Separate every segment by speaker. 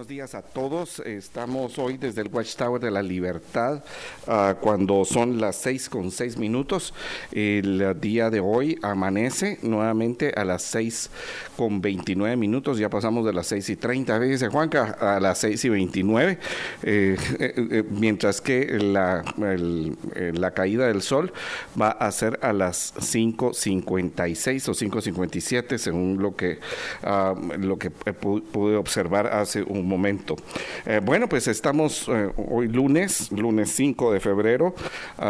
Speaker 1: A todos. Estamos hoy desde el Watchtower de la Libertad, uh, cuando son las seis con seis minutos. El día de hoy amanece nuevamente a las seis con veintinueve minutos. Ya pasamos de las seis y treinta, dice Juanca, a las seis y veintinueve. Eh, eh, eh, mientras que la, la caída del sol va a ser a las cinco cincuenta y seis o cinco cincuenta y siete, según lo que, uh, lo que pude observar hace un momento. Eh, bueno, pues estamos eh, hoy lunes, lunes 5 de febrero, uh,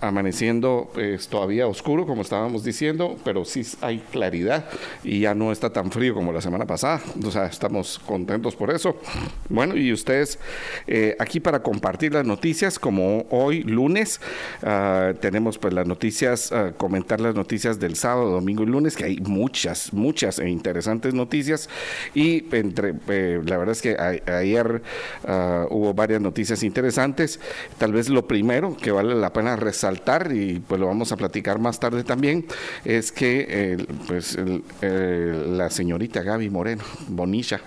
Speaker 1: amaneciendo pues, todavía oscuro, como estábamos diciendo, pero sí hay claridad y ya no está tan frío como la semana pasada. O sea, estamos contentos por eso. Bueno, y ustedes eh, aquí para compartir las noticias, como hoy lunes, uh, tenemos pues las noticias, uh, comentar las noticias del sábado, domingo y lunes, que hay muchas, muchas e interesantes noticias. Y entre, la verdad es que ayer uh, hubo varias noticias interesantes. Tal vez lo primero que vale la pena resaltar, y pues lo vamos a platicar más tarde también, es que eh, pues eh, la señorita Gaby Moreno, Bonilla,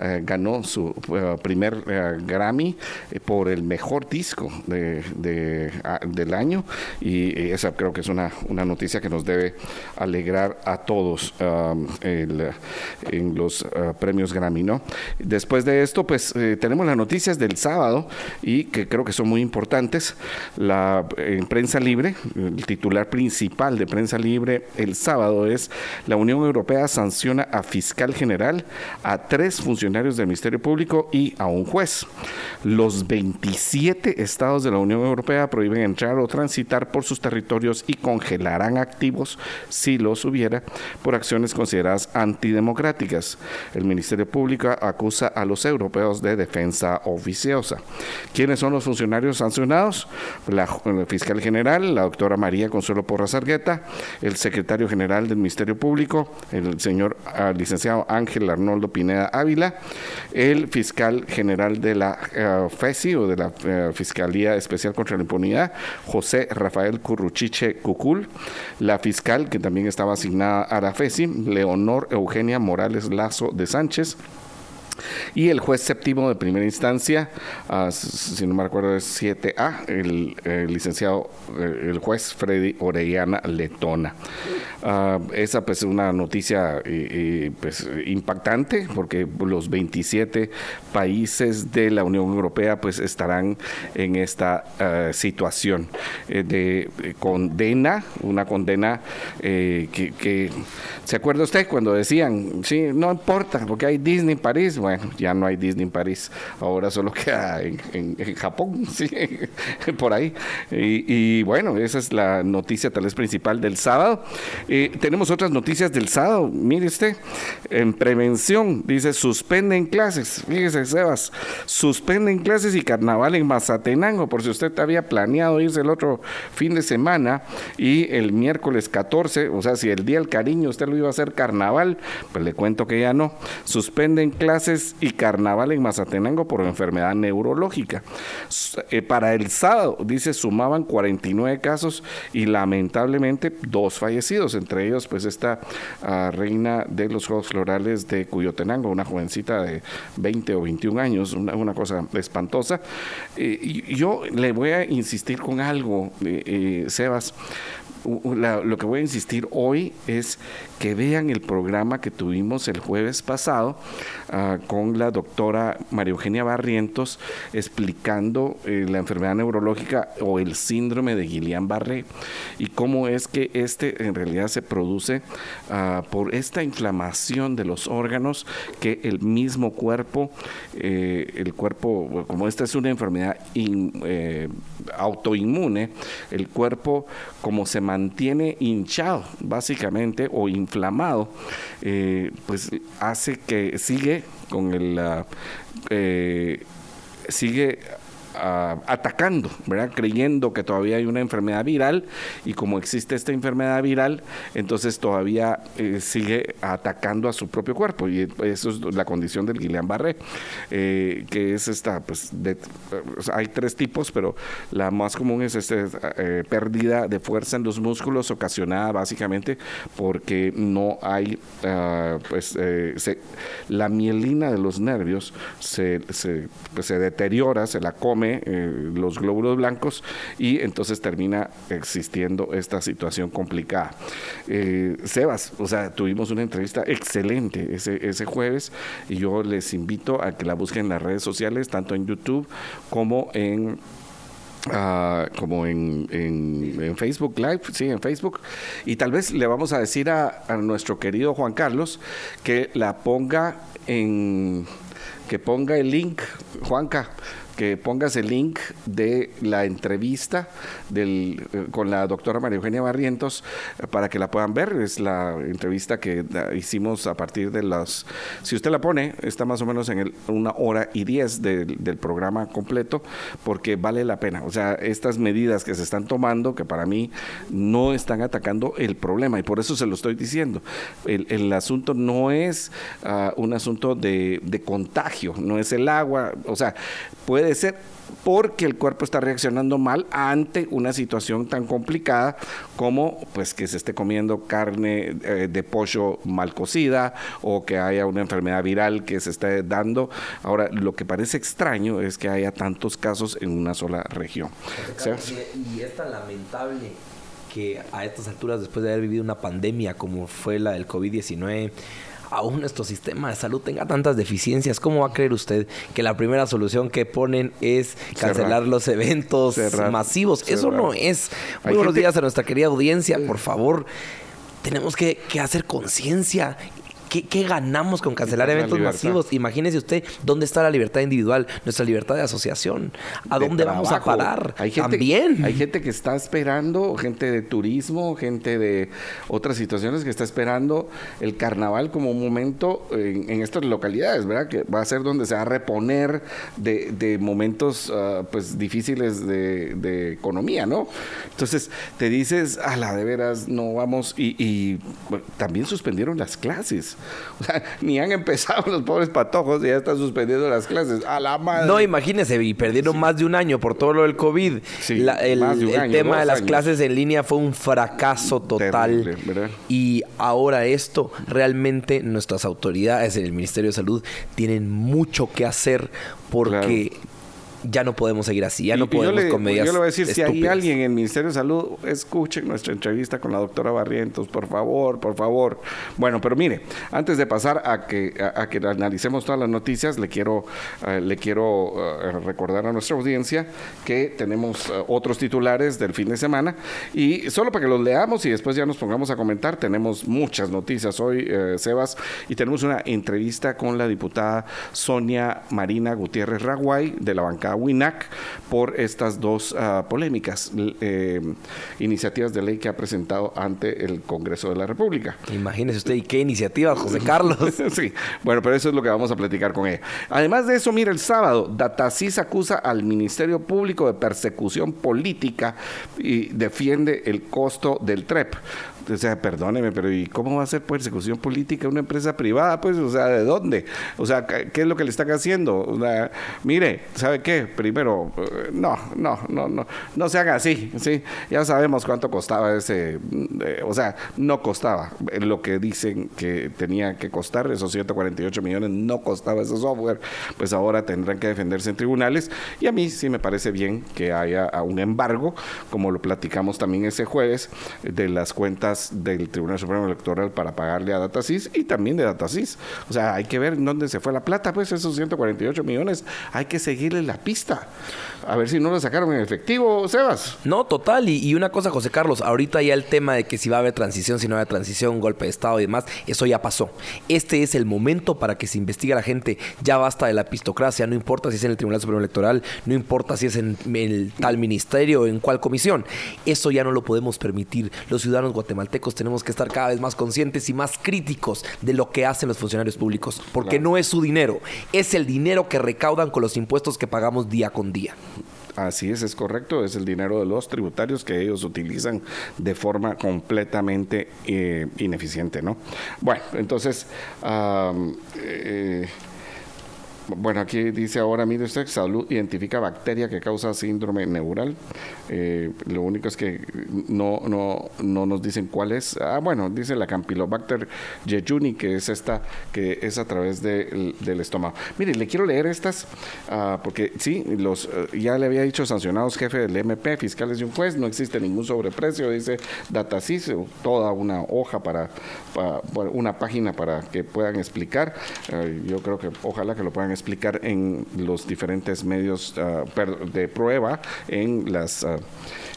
Speaker 1: eh, ganó su primer Grammy por el mejor disco de, de, del año y esa creo que es una, una noticia que nos debe alegrar a todos en los premios Grammy, ¿no? Después de esto, pues eh, tenemos las noticias del sábado y que creo que son muy importantes. La en prensa libre, el titular principal de prensa libre el sábado es la Unión Europea sanciona a fiscal general, a tres funcionarios del Ministerio Público y a un juez. Los 27 estados de la Unión Europea prohíben entrar o transitar por sus territorios y congelarán activos si los hubiera por acciones consideradas antidemocráticas. El Ministerio Público acusa a los europeos de defensa oficiosa. ¿Quiénes son los funcionarios sancionados? La, fiscal general, la doctora María Consuelo Porras Argueta, el secretario general del Ministerio Público, el señor uh, licenciado Ángel Arnoldo Pineda Ávila, el fiscal general de la uh, FESI o de la uh, Fiscalía Especial contra la Impunidad, José Rafael Curruchiche Cucul, la fiscal que también estaba asignada a la FESI, Leonor Eugenia Morales Lazo de Sánchez, y el juez séptimo de primera instancia, uh, si no me acuerdo es 7A, el, el licenciado, eh, el juez Freddy Orellana Letona. Uh, esa pues es una noticia eh, pues, impactante porque los 27 países de la Unión Europea pues estarán en esta uh, situación de condena, una condena que, que, ¿se acuerda usted cuando decían, sí, no importa porque hay Disney París? Bueno, ya no hay Disney París, ahora solo queda en, en, en Japón, sí, por ahí. Y, y bueno, esa es la noticia tal vez principal del sábado. Eh, tenemos otras noticias del sábado. Mire usted, en prevención, dice, suspenden clases. Fíjese, Sebas, suspenden clases y carnaval en Mazatenango, por si usted había planeado irse el otro fin de semana y el miércoles 14, o sea, si el día del cariño usted lo iba a hacer carnaval, pues le cuento que ya no. Suspenden clases y carnaval en Mazatenango por enfermedad neurológica. Eh, para el sábado, dice, sumaban 49 casos y lamentablemente dos fallecidos entre ellos pues esta uh, reina de los Juegos Florales de Cuyotenango, una jovencita de 20 o 21 años, una, una cosa espantosa. Eh, yo le voy a insistir con algo, eh, eh Sebas, lo que voy a insistir hoy es que vean el programa que tuvimos el jueves pasado con la doctora María Eugenia Barrientos explicando eh, la enfermedad neurológica o el síndrome de Guillain-Barré y cómo es que este en realidad se produce uh, por esta inflamación de los órganos que el mismo cuerpo, eh, el cuerpo, como esta es una enfermedad eh, autoinmune, el cuerpo como se mantiene hinchado, básicamente, o inflamado, pues hace que sigue con el... Ah, eh, sigue atacando, ¿verdad? creyendo que todavía hay una enfermedad viral y como existe esta enfermedad viral, entonces todavía eh, sigue atacando a su propio cuerpo y eso es la condición del Guillain-Barré, eh, que es esta, pues hay tres tipos, pero la más común es esta eh, pérdida de fuerza en los músculos ocasionada básicamente porque no hay, ah, pues la mielina de los nervios se, se, pues, se deteriora, se la come eh, los glóbulos blancos y entonces termina existiendo esta situación complicada. Eh, Sebas, o sea, tuvimos una entrevista excelente ese, ese jueves y yo les invito a que la busquen en las redes sociales, tanto en YouTube como en ah, como en, en, Facebook Live, sí, en Facebook. Y tal vez le vamos a decir a, a nuestro querido Juan Carlos que la ponga en, que ponga el link, Juanca, que pongas el link de la entrevista del, eh, con la doctora María Eugenia Barrientos eh, para que la puedan ver. Es la entrevista que hicimos a partir de las... Si usted la pone, está más o menos en el, una hora y diez del programa completo, porque vale la pena. O sea, estas medidas que se están tomando, que para mí no están atacando el problema, y por eso se lo estoy diciendo. El, asunto no es ah, un asunto de, de contagio, no es el agua, o sea, puede ser porque el cuerpo está reaccionando mal ante una situación tan complicada como pues que se esté comiendo carne eh, de pollo mal cocida o que haya una enfermedad viral que se esté dando. Ahora, lo que parece extraño es que haya tantos casos en una sola región.
Speaker 2: Y, es tan lamentable que a estas alturas, después de haber vivido una pandemia como fue la del COVID-19, aún nuestro sistema de salud tenga tantas deficiencias, ¿cómo va a creer usted que la primera solución que ponen es cancelar los eventos masivos? Eso no es. Muy buenos días a nuestra querida audiencia, por favor. Tenemos que, que hacer conciencia ¿Qué, ganamos con cancelar eventos masivos? Imagínese usted dónde está la libertad individual, nuestra libertad de asociación. ¿A dónde vamos a parar?
Speaker 1: Hay gente, También. Hay gente que está esperando, gente de turismo, gente de otras situaciones que está esperando el carnaval como un momento en, estas localidades, ¿verdad? Que va a ser donde se va a reponer de, momentos ah, pues difíciles de, economía, ¿no? Entonces te dices, a la de veras, no vamos, y, y también suspendieron las clases. O sea, ni han empezado los pobres patojos y ya están suspendiendo las clases. A la madre.
Speaker 2: No, imagínese, y perdieron más de un año por todo lo del COVID. el, tema de las clases en línea fue un fracaso total. y ahora esto, realmente nuestras autoridades en el Ministerio de Salud tienen mucho que hacer porque ya no podemos seguir así, ya no podemos
Speaker 1: yo
Speaker 2: con medidas
Speaker 1: Yo le voy a decir, si hay alguien en el Ministerio de Salud, escuchen nuestra entrevista con la doctora Barrientos, por favor, por favor. Bueno, pero mire, antes de pasar a que, a, que analicemos todas las noticias, le quiero, eh, le quiero eh, recordar a nuestra audiencia que tenemos eh, otros titulares del fin de semana y solo para que los leamos y después ya nos pongamos a comentar, tenemos muchas noticias hoy, Sebas, y tenemos una entrevista con la diputada Sonia Marina Gutiérrez Raguay de la bancada WINAC por estas dos ah, polémicas eh, iniciativas de ley que ha presentado ante el Congreso de la República.
Speaker 2: Imagínese usted, ¿y qué iniciativa, José Carlos?
Speaker 1: sí, bueno, pero eso es lo que vamos a platicar con ella. Además de eso, mire, el sábado, Datasis acusa al Ministerio Público de persecución política y defiende el costo del TREP o sea, perdóneme, pero ¿y cómo va a ser persecución política una empresa privada? Pues, o sea, ¿de dónde? O sea, ¿qué es lo que le están haciendo? O sea, mire, ¿sabe qué? Primero, eh, no, no, no, no, no se haga así, ¿sí? Ya sabemos cuánto costaba ese, eh, o sea, no costaba lo que dicen que tenía que costar, esos 148 millones no costaba ese software, pues ahora tendrán que defenderse en tribunales y a mí sí me parece bien que haya un embargo, como lo platicamos también ese jueves, de las cuentas del Tribunal Supremo Electoral para pagarle a Datasys y también de Datasys. O sea, hay que ver dónde se fue la plata, pues esos 148 millones, hay que seguirle la pista. A ver si no lo sacaron en efectivo, Sebas.
Speaker 2: No, total. Y, una cosa, José Carlos, ahorita ya el tema de que si va a haber transición, si no va a haber transición, golpe de Estado y demás, eso ya pasó. Este es el momento para que se investigue a la gente. Ya basta de la pistocracia, no importa si es en el Tribunal Supremo Electoral, no importa si es en el tal ministerio en cuál comisión. Eso ya no lo podemos permitir. Los ciudadanos guatemaltecos tenemos que estar cada vez más conscientes y más críticos de lo que hacen los funcionarios públicos, porque no es su dinero, es el dinero que recaudan con los impuestos que pagamos día con día.
Speaker 1: Así es, es correcto, es el dinero de los tributarios que ellos utilizan de forma completamente eh, ineficiente, ¿no? Bueno, entonces, eh, bueno, aquí dice ahora, mire usted, salud identifica bacteria que causa síndrome neural. Eh, lo único es que no, no, no nos dicen cuál es. Ah, bueno, dice la Campylobacter jejuni, que es esta, que es a través del estómago. Mire, le quiero leer estas, ah, porque sí, los eh, ya le había dicho sancionados jefe del MP, fiscales de un juez, no existe ningún sobreprecio, dice Datasys, toda una hoja para, una página para que puedan explicar. Eh, yo creo que ojalá que lo puedan explicar explicar en los diferentes medios ah, de prueba, en las ah,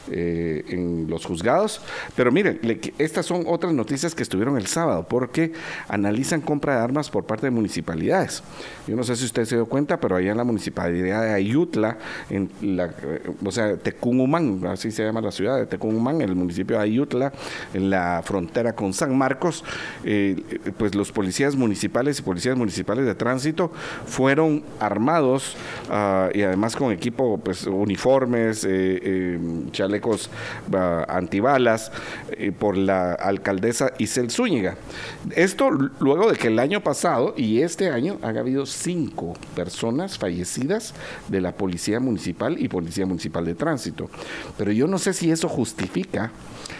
Speaker 1: eh, en los juzgados. Pero miren, estas son otras noticias que estuvieron el sábado, porque analizan compra de armas por parte de municipalidades. Yo no sé si usted se dio cuenta, pero allá en la municipalidad de Ayutla, eh, o sea, Tecumumán, así se llama la ciudad de Tecumumán, el municipio de Ayutla, en la frontera con San Marcos, eh, pues los policías municipales y policías municipales de tránsito fueron armados ah, y además con equipo, pues uniformes, eh, chalecos antibalas eh, por la alcaldesa Isel Zúñiga. Esto luego de que el año pasado y este año han habido cinco personas fallecidas de la Policía Municipal y Policía Municipal de Tránsito. Pero yo no sé si eso justifica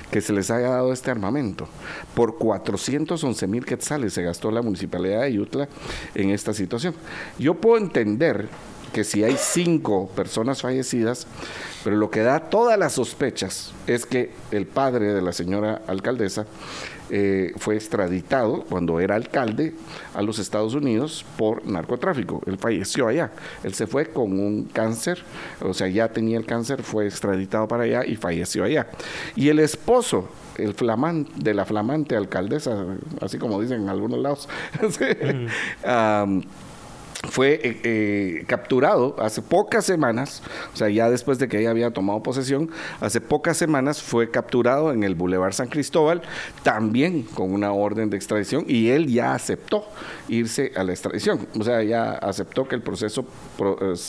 Speaker 1: que se les haya dado este armamento. Por 411 mil quetzales se gastó la municipalidad de Ayutla en esta situación. Yo puedo entender que si hay cinco personas fallecidas, pero lo que da todas las sospechas es que el padre de la señora alcaldesa eh, fue extraditado cuando era alcalde a los Estados Unidos por narcotráfico. Él falleció allá. Él se fue con un cáncer, o sea, ya tenía el cáncer, fue extraditado para allá y falleció allá. Y el esposo el flamante, de la flamante alcaldesa, así como dicen en algunos lados, mm fue eh, eh, capturado hace pocas semanas, o sea, ya después de que ella había tomado posesión, hace pocas semanas fue capturado en el Boulevard San Cristóbal, también con una orden de extradición, y él ya aceptó irse a la extradición, o sea, ya aceptó que el proceso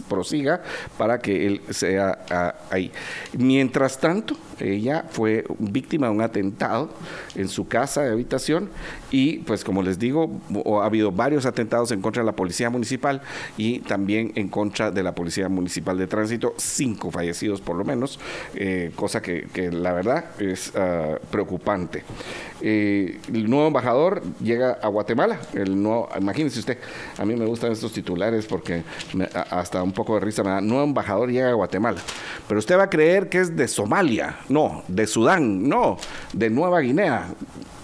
Speaker 1: prosiga para que él sea ah, ahí. Mientras tanto, ella fue víctima de un atentado en su casa de habitación y pues como les digo, ha habido varios atentados en contra de la policía municipal y también en contra de la policía municipal de tránsito, cinco fallecidos por lo menos, eh, cosa que, la verdad es ah, preocupante. Eh, el nuevo embajador llega a Guatemala, el nuevo, imagínense usted, a mí me gustan estos titulares porque hasta un poco de risa me da, nuevo embajador llega a Guatemala, pero usted va a creer que es de Somalia, no, de Sudán, no, de Nueva Guinea,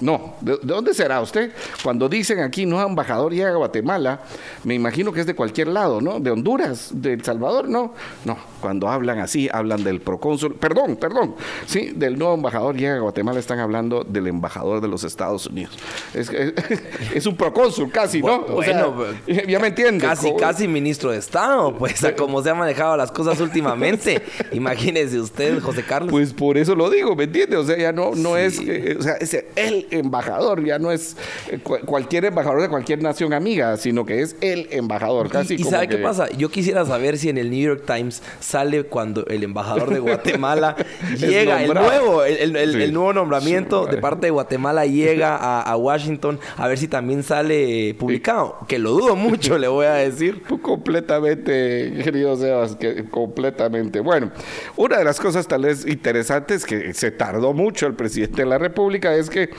Speaker 1: no, ¿De, dónde será usted? Cuando dicen aquí no embajador llega a Guatemala, me imagino que es de cualquier lado, ¿no? De Honduras, de El Salvador, no. No, cuando hablan así, hablan del procónsul, perdón, perdón, sí, del nuevo embajador llega a Guatemala, están hablando del embajador de los Estados Unidos. Es, un procónsul casi, ¿no?
Speaker 2: Bueno, ya me entiende. Casi, casi ministro de Estado, pues, a como se han manejado las cosas últimamente. Imagínese usted, José Carlos.
Speaker 1: Pues por eso lo digo, ¿me entiende? O sea, ya no, no es, o sea, es el embajador, ya no es eh, cualquier embajador de cualquier nación amiga, sino que es el embajador. Casi
Speaker 2: ¿Y, sabe qué pasa? Yo quisiera saber si en el New York Times sale cuando el embajador de Guatemala llega, el nuevo, el, nuevo nombramiento de parte de Guatemala llega a, Washington, a ver si también sale publicado. Que lo dudo mucho, le voy a decir.
Speaker 1: Completamente, querido Sebas, que completamente. Bueno, una de las cosas tal vez interesantes que se tardó mucho el presidente de la República es que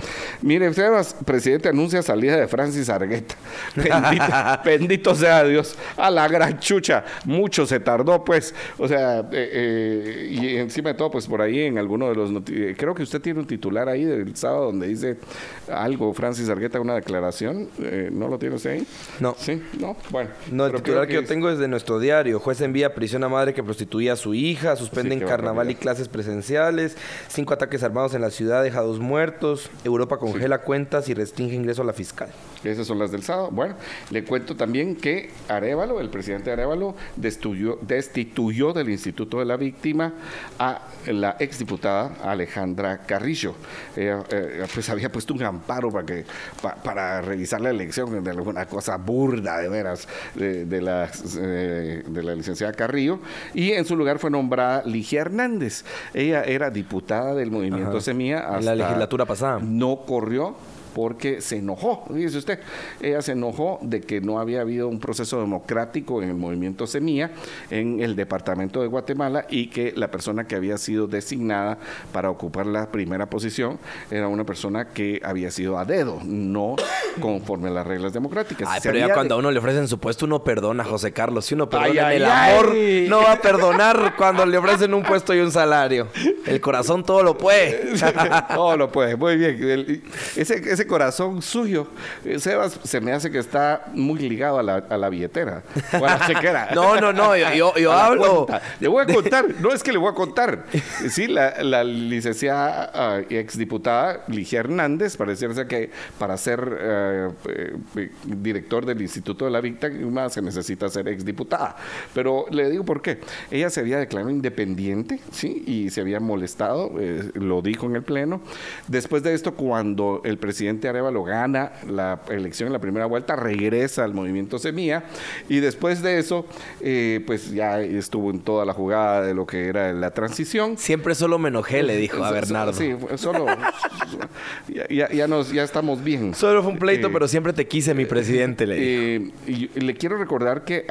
Speaker 1: Mire, Sebas, presidente anuncia salida de Francis Argueta. Bendito, sea Dios, a la gran chucha, mucho se tardó, pues, o sea, eh, eh, y encima de todo, pues por ahí en alguno de los, eh, creo que usted tiene un titular ahí del sábado donde dice algo, Francis Argueta, una declaración, ¿no lo tiene usted ahí?
Speaker 2: No.
Speaker 1: Sí, no, bueno.
Speaker 2: No, el titular que, yo tengo es de nuestro diario, juez envía a prisión a madre que prostituía a su hija, suspenden carnaval y clases presenciales, cinco ataques armados en la ciudad, deja dos muertos, Europa congela cuentas y restringe ingreso a la fiscal.
Speaker 1: Esas son las del sábado. Bueno, le cuento también que Arevalo, el presidente Arevalo, destituyó, destituyó del Instituto de la Víctima a la exdiputada Alejandra Carrillo. Ella eh, pues había puesto un amparo para que para revisar la elección de alguna cosa burda de veras de, la, eh, de la licenciada Carrillo y en su lugar fue nombrada Ligia Hernández. Ella era diputada del movimiento Semilla
Speaker 2: hasta la legislatura pasada.
Speaker 1: No corrió porque se enojó, dice usted, ella se enojó de que no había habido un proceso democrático en el movimiento Semilla en el departamento de Guatemala y que la persona que había sido designada para ocupar la primera posición era una persona que había sido a dedo, no conforme a las reglas democráticas.
Speaker 2: Ay, pero ya cuando a uno le ofrecen su puesto, uno perdona, José Carlos. Si uno perdona el amor, no va a perdonar cuando le ofrecen un puesto y un salario. El corazón todo lo puede.
Speaker 1: todo lo puede, muy bien. ese ese corazón suyo, eh, Sebas, se me hace que está muy ligado a la, a la billetera o a la chequera.
Speaker 2: no, no, no, yo, yo, hablo.
Speaker 1: Le voy a contar, no es que le voy a contar. Sí, la, la licenciada uh, exdiputada Ligia Hernández, pareciera que para ser eh, eh, director del Instituto de la Víctima se necesita ser exdiputada. Pero le digo por qué. Ella se había declarado independiente, ¿sí? Y se había molestado, lo dijo en el Pleno. Después de esto, cuando el presidente presidente Arevalo gana la elección en la primera vuelta, regresa al movimiento Semilla y después de eso, eh, pues ya estuvo en toda la jugada de lo que era la transición.
Speaker 2: Siempre solo me enojé, le dijo a Bernardo.
Speaker 1: Sí, solo. ya, ya, nos, ya estamos bien.
Speaker 2: Solo fue un pleito, eh, pero siempre te quise, mi presidente, le
Speaker 1: dijo. Eh, y le quiero recordar que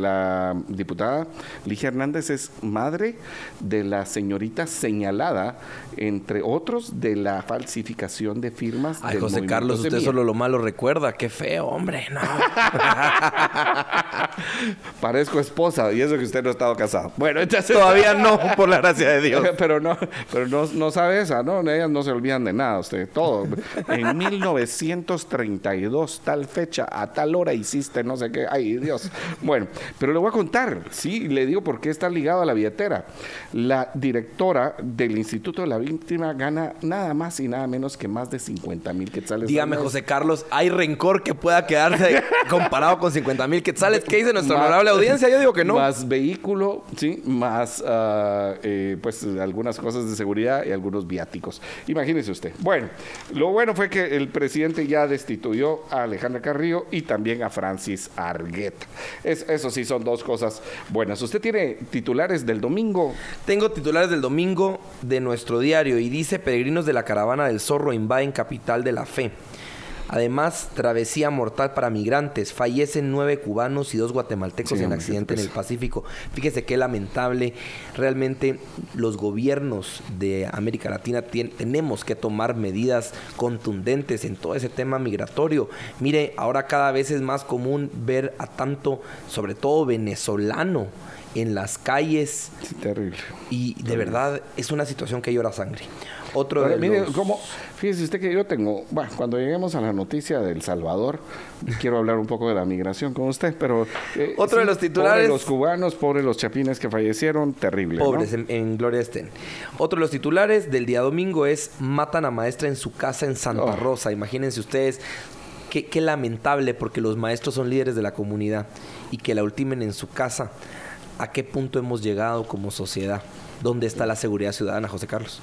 Speaker 1: la diputada Ligia Hernández es madre de la señorita señalada, entre otros, de la falsificación de firmas
Speaker 2: Ay, José Carlos, usted solo lo malo recuerda. Qué feo, hombre. No.
Speaker 1: Parezco esposa y eso que usted no ha estado casado.
Speaker 2: Bueno, entonces... Todavía no, por la gracia de Dios.
Speaker 1: pero no, pero no, no sabe esa, ¿no? Ellas no se olvidan de nada, usted. Todo. En 1932, tal fecha, a tal hora hiciste no sé qué. Ay, Dios. Bueno, pero le voy a contar, sí, le digo por qué está ligado a la billetera. La directora del Instituto de la Víctima gana nada más y nada menos que más de 50 mil quetzales.
Speaker 2: Dígame, José Carlos, ¿hay rencor que pueda quedarse comparado con 50 mil quetzales? ¿Qué dice nuestra honorable audiencia? Yo digo que no.
Speaker 1: Más vehículo, sí, más ah, eh, pues algunas cosas de seguridad y algunos viáticos. Imagínese usted. Bueno, lo bueno fue que el presidente ya destituyó a Alejandra Carrillo y también a Francis Argueta. Es, eso sí son dos cosas buenas. ¿Usted tiene titulares del domingo?
Speaker 2: Tengo titulares del domingo de nuestro diario y dice Peregrinos de la Caravana del Zorro invaden capital de la Fe. Además, travesía mortal para migrantes. Fallecen nueve cubanos y dos guatemaltecos en accidente en el Pacífico. Fíjese qué lamentable. Realmente los gobiernos de América Latina tenemos que tomar medidas contundentes en todo ese tema migratorio. Mire, ahora cada vez es más común ver a tanto, sobre todo venezolano, en las calles.
Speaker 1: terrible.
Speaker 2: Y de verdad es una situación que llora sangre. Otro de
Speaker 1: mire, como, fíjese usted que yo tengo, bueno, cuando lleguemos a la noticia del Salvador, quiero hablar un poco de la migración con usted, pero...
Speaker 2: Eh, Otro de los titulares...
Speaker 1: los cubanos, pobres los chapines que fallecieron, terrible.
Speaker 2: Pobres en, Gloria estén. Otro de los titulares del día domingo es matan a maestra en su casa en Santa oh. Rosa. Imagínense ustedes, qué, qué lamentable porque los maestros son líderes de la comunidad y que la ultimen en su casa. ¿A qué punto hemos llegado como sociedad? ¿Dónde está la seguridad ciudadana, José Carlos?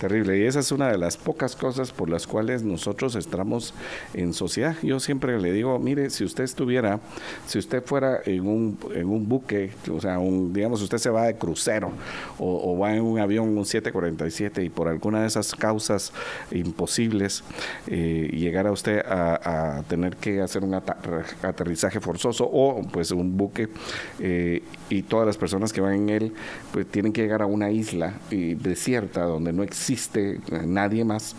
Speaker 1: Terrible. Y esa es una de las pocas cosas por las cuales nosotros estamos en sociedad. Yo siempre le digo, mire, si usted estuviera, si usted fuera en un, en un buque, o sea, un, digamos, usted se va de crucero o, va en un avión, un 747, y por alguna de esas causas imposibles, eh, llegara usted a, tener que hacer un aterrizaje forzoso o pues un buque eh, y todas las personas que van en él pues tienen que llegar a una isla desierta donde no existe nadie más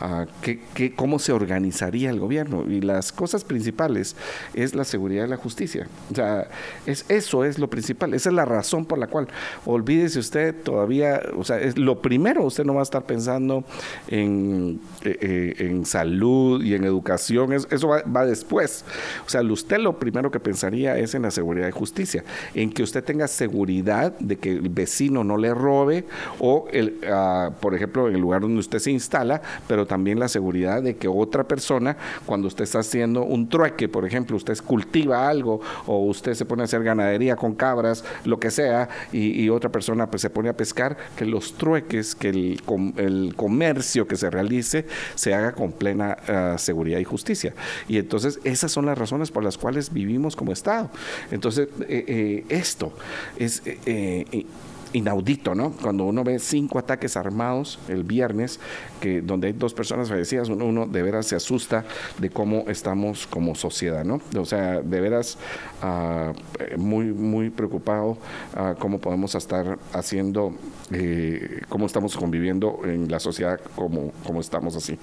Speaker 1: ah, ¿qué, cómo se organizaría el gobierno. Y las cosas principales es la seguridad y la justicia. O sea, es, eso es lo principal. Esa es la razón por la cual, olvídese usted todavía, o sea, es lo primero, usted no va a estar pensando en, eh, eh, en salud y en educación, eso va, va, después. O sea, usted lo primero que pensaría es en la seguridad y justicia, en que usted tenga seguridad de que el vecino no le robe o, el, uh, por ejemplo, en el lugar donde usted se instala, pero también la seguridad de que otra persona, cuando usted está haciendo un trueque, por ejemplo, usted cultiva algo o usted se pone a hacer ganadería con cabras, lo que sea, y, otra persona pues se pone a pescar, que los trueques, que el, comercio que se realice se haga con plena uh, seguridad y justicia. Y entonces esas son las razones por las cuales vivimos como Estado. Entonces, eh, eh, esto es eh, inaudito, ¿no? Cuando uno ve cinco ataques armados el viernes, que donde hay dos personas fallecidas, uno, uno de veras se asusta de cómo estamos como sociedad, ¿no? O sea, de veras uh, muy, muy preocupado uh, cómo podemos estar haciendo, eh, cómo estamos conviviendo en la sociedad como, estamos así.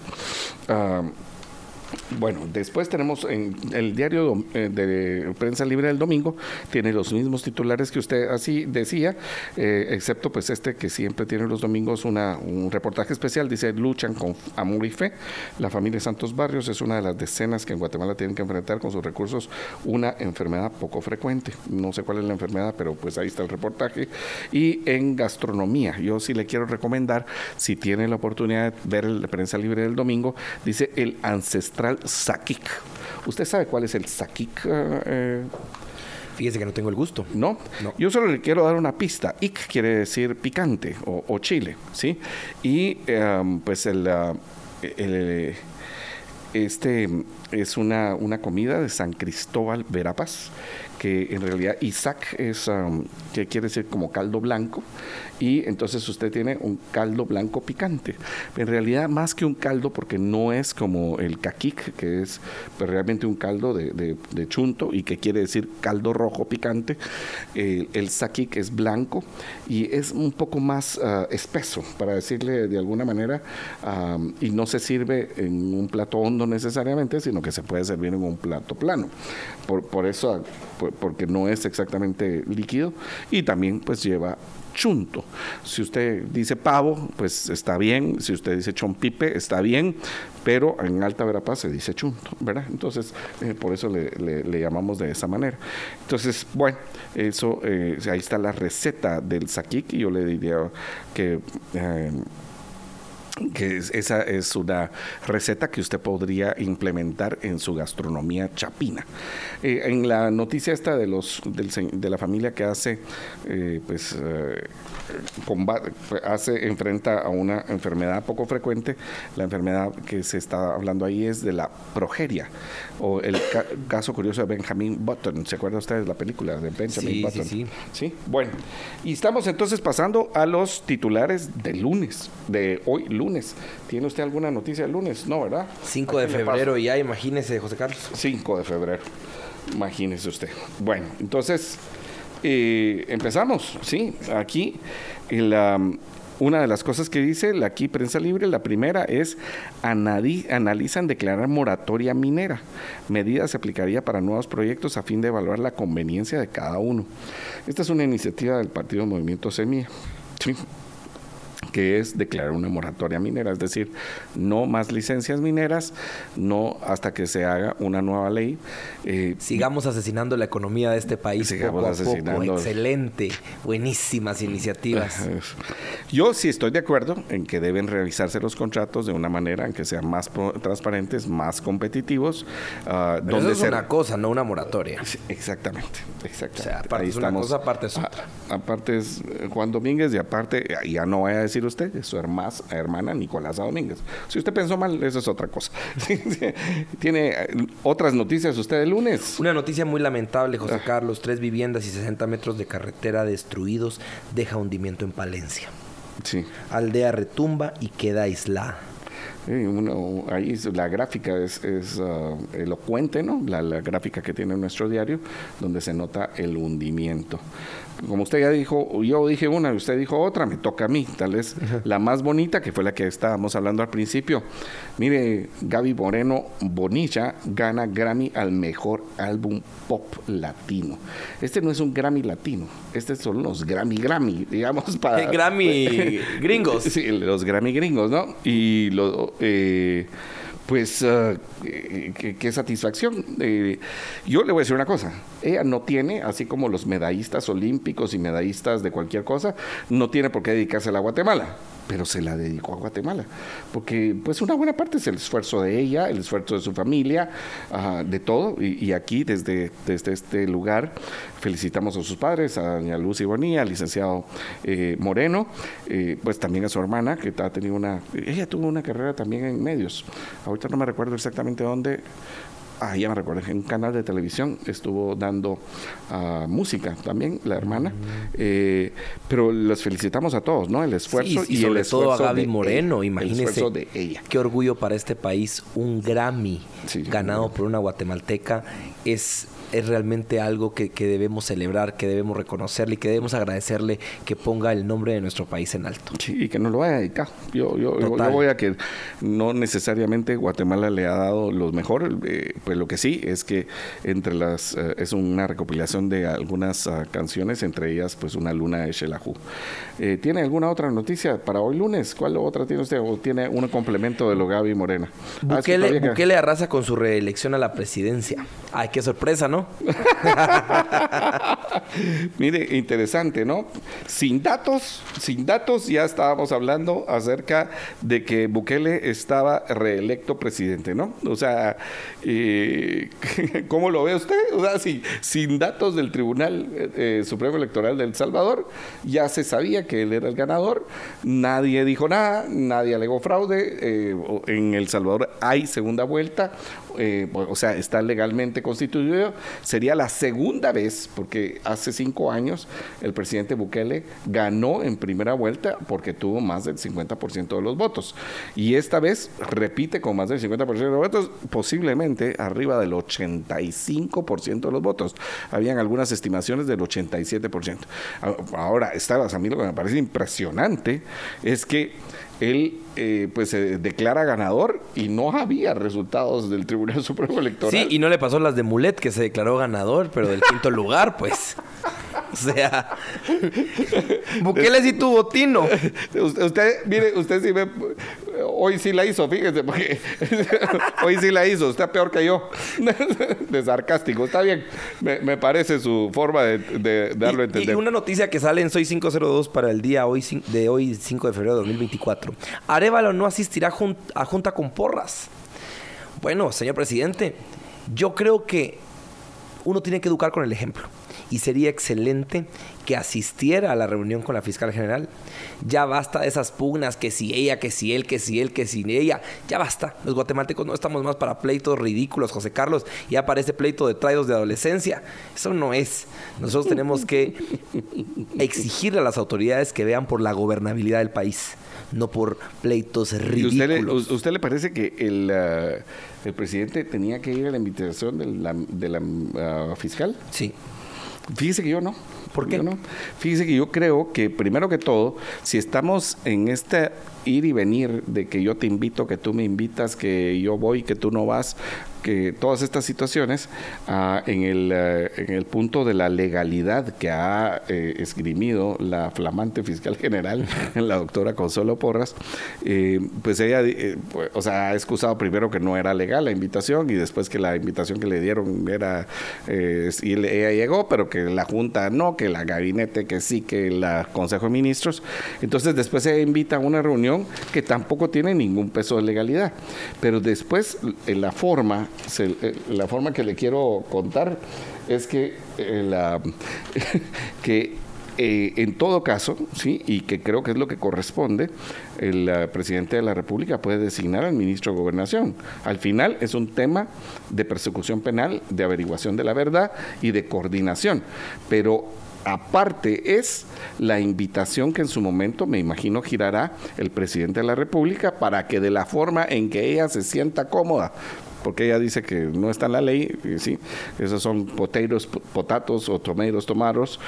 Speaker 1: Uh, bueno, después tenemos en el diario eh, de prensa libre del domingo, tiene los mismos titulares que usted así decía, eh, excepto pues este que siempre tiene los domingos una, un reportaje especial, dice luchan con amor y fe. La familia Santos Barrios es una de las decenas que en Guatemala tienen que enfrentar con sus recursos una enfermedad poco frecuente. No sé cuál es la enfermedad, pero pues ahí está el reportaje. Y en gastronomía, yo sí le quiero recomendar, si tiene la oportunidad de ver el prensa libre del domingo, dice el ancestral ¿Usted sabe cuál es el sakik? Eh?
Speaker 2: Fíjese que no tengo el gusto.
Speaker 1: ¿No? ¿No? Yo solo le quiero dar una pista. Ik quiere decir picante o, o chile, ¿sí? Y um, pues el, uh, el, este es una, una comida de San Cristóbal Verapas que en realidad Isaac es, um, que quiere decir como caldo blanco, y entonces usted tiene un caldo blanco picante. En realidad, más que un caldo, porque no es como el caquic, que es pues, realmente un caldo de, chunto y que quiere decir caldo rojo picante, el saquic es blanco y es un poco más uh, espeso, para decirle de alguna manera, um, y no se sirve en un plato hondo necesariamente, sino que se puede servir en un plato plano. Por, por eso, por, porque no es exactamente líquido y también pues lleva chunto. Si usted dice pavo, pues está bien. Si usted dice chompipe, está bien. Pero en Alta Verapaz se dice chunto, ¿verdad? Entonces, eh, por eso le, le, llamamos de esa manera. Entonces, bueno, eso, eh, ahí está la receta del saquic yo le diría que... Eh, que esa es una receta que usted podría implementar en su gastronomía chapina. Eh, en la noticia esta de los del, de la familia que hace eh, pues eh, combate, hace enfrenta a una enfermedad poco frecuente, la enfermedad que se está hablando ahí es de la progeria o el ca caso curioso de Benjamin Button, ¿se acuerda usted de la película de Benjamin
Speaker 2: sí,
Speaker 1: Button?
Speaker 2: Sí, sí.
Speaker 1: Sí, bueno, y estamos entonces pasando a los titulares de lunes, de hoy lunes lunes. ¿Tiene usted alguna noticia el lunes? No, ¿verdad?
Speaker 2: 5 de febrero ya, imagínese, José Carlos.
Speaker 1: 5 de febrero, imagínese usted. Bueno, entonces, eh, empezamos, ¿sí? Aquí, la... Um, una de las cosas que dice la aquí Prensa Libre, la primera es analizan declarar moratoria minera. Medida se aplicaría para nuevos proyectos a fin de evaluar la conveniencia de cada uno. Esta es una iniciativa del Partido Movimiento Semilla. Sí que es declarar una moratoria minera, es decir, no más licencias mineras, no hasta que se haga una nueva ley.
Speaker 2: Eh, sigamos asesinando la economía de este país
Speaker 1: sigamos
Speaker 2: poco a
Speaker 1: asesinando.
Speaker 2: poco. Excelente, buenísimas iniciativas.
Speaker 1: Yo sí estoy de acuerdo en que deben realizarse los contratos de una manera en que sean más transparentes, más competitivos.
Speaker 2: Uh, Pero donde eso es ser... una cosa, no una moratoria.
Speaker 1: Exactamente, exactamente.
Speaker 2: O sea, aparte Ahí es estamos. una cosa, aparte es otra.
Speaker 1: A, aparte es Juan Domínguez y aparte, ya no voy a decir usted, es su hermana, hermana Nicolasa Domínguez. Si usted pensó mal, eso es otra cosa. ¿Tiene otras noticias usted el lunes?
Speaker 2: Una noticia muy lamentable, José Carlos. Tres viviendas y 60 metros de carretera destruidos deja hundimiento en Palencia.
Speaker 1: Sí.
Speaker 2: Aldea retumba y queda aislada.
Speaker 1: Eh, ahí la gráfica es, ah, elocuente, ¿no? La, la, gráfica que tiene nuestro diario, donde se nota el hundimiento como usted ya dijo, yo dije una y usted dijo otra, me toca a mí, tal vez la más bonita, que fue la que estábamos hablando al principio. Mire, Gaby Moreno Bonilla gana Grammy al mejor álbum pop latino. Este no es un Grammy latino, estos son los Grammy Grammy, digamos,
Speaker 2: para... Grammy gringos.
Speaker 1: Sí, los Grammy gringos, ¿no? Y los... Eh, pues ah, qué, satisfacción. Eh, yo le voy a decir una cosa, ella no tiene, así como los medallistas olímpicos y medallistas de cualquier cosa, no tiene por qué dedicarse a la Guatemala pero se la dedicó a Guatemala, porque pues una buena parte es el esfuerzo de ella, el esfuerzo de su familia, de todo, y, aquí desde, desde este lugar felicitamos a sus padres, a doña Lucy Bonilla, al licenciado eh, Moreno, eh, pues también a su hermana, que ha tenido una, ella tuvo una carrera también en medios, ahorita no me recuerdo exactamente dónde, ah, ya me recuerdo, en un canal de televisión estuvo dando ah, música también, la hermana. Eh, pero los felicitamos a todos, ¿no? El esfuerzo
Speaker 2: y, sobre todo a Gaby Moreno, imagínese. de ella. Qué orgullo para este país, un Grammy ganado por una guatemalteca es es realmente algo que, debemos celebrar, que debemos reconocerle y que debemos agradecerle que ponga el nombre de nuestro país en alto.
Speaker 1: Sí, y que no lo haya dedicado. Yo, yo, yo, voy a que no necesariamente Guatemala le ha dado los mejores, eh, pues lo que sí es que entre las, eh, es una recopilación de algunas ah, canciones, entre ellas pues una luna de Shelahu. Eh, ¿Tiene alguna otra noticia para hoy lunes? ¿Cuál otra tiene usted? ¿O tiene un complemento de lo Gaby Morena?
Speaker 2: Ah, Bukele, Bukele arrasa con su reelección a la presidencia. Ay, qué sorpresa, ¿no?
Speaker 1: Mire, interesante, ¿no? Sin datos, sin datos ya estábamos hablando acerca de que Bukele estaba reelecto presidente, ¿no? O sea, eh, ¿cómo lo ve usted? O sea, sin datos del Tribunal eh, Supremo Electoral del Salvador, ya se sabía que él era el ganador, nadie dijo nada, nadie alegó fraude, eh, en El Salvador hay segunda vuelta, o sea, está legalmente constituido, Sería la segunda vez, porque hace cinco años el presidente Bukele ganó en primera vuelta porque tuvo más del 50% de los votos. Y esta vez repite con más del 50% de los votos, posiblemente arriba del 85% de los votos. Habían algunas estimaciones del 87%. Ahora, a mí lo que me parece impresionante es que él eh, pues se declara ganador y no había resultados del Tribunal Supremo Electoral.
Speaker 2: Sí, y no le pasó las de Mulet, que se declaró ganador, pero del quinto lugar, pues. O sea, Bukele sí tuvo tino.
Speaker 1: Usted, mire, usted sí me... Hoy sí la hizo, fíjese, porque hoy sí la hizo. Está peor que yo. De sarcástico. Está bien. Me, parece su forma de, darlo a entender.
Speaker 2: Y una noticia que sale en Soy 502 para el día hoy, de hoy, 5 de febrero de 2024. Arevalo no asistirá a junta con porras. Bueno, señor presidente, yo creo que uno tiene que educar con el ejemplo y sería excelente que asistiera a la reunión con la fiscal general. Ya basta de esas pugnas, que si ella, que si él, que si él, que si ella. Ya basta. Los guatemaltecos no estamos más para pleitos ridículos, José Carlos. Ya parece pleito de traidos de adolescencia. Eso no es. Nosotros tenemos que exigirle a las autoridades que vean por la gobernabilidad del país, no por pleitos ridículos.
Speaker 1: ¿Usted le, parece que el, ah, el, presidente tenía que ir a la invitación de la, de la ah, fiscal?
Speaker 2: Sí.
Speaker 1: Fíjese que yo no.
Speaker 2: ¿Por qué?
Speaker 1: no. Fíjese que yo creo que primero que todo, si estamos en este ir y venir de que yo te invito, que tú me invitas, que yo voy, que tú no vas, que todas estas situaciones ah, en, el, eh, en el punto de la legalidad que ha eh, esgrimido la flamante fiscal general, la doctora Consuelo Porras, eh, pues ella, pues, o sea, ha excusado primero que no era legal la invitación y después que la invitación que le dieron era, y ella llegó, pero que la Junta no, que la gabinete que sí, que el Consejo de Ministros. Entonces después se invita a una reunión que tampoco tiene ningún peso de legalidad. Pero después, en la forma, eh, la forma que le quiero contar es que, eh, eh, en todo caso, sí, y que creo que es lo que corresponde, el presidente de la República puede designar al ministro de Gobernación. Al final es un tema de persecución penal, de averiguación de la verdad y de coordinación. Pero aparte es la invitación que en su momento, me imagino, girará el presidente de la República para que de la forma en que ella se sienta cómoda porque ella dice que no está en la ley, sí, esos son poteiros, potatos o tomeiros, tomaros,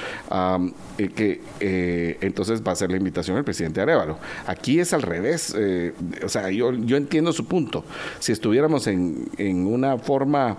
Speaker 1: que eh, entonces va a ser la invitación al presidente Arevalo. Aquí es al revés, eh, o sea, yo, yo entiendo su punto. Si estuviéramos en, en una forma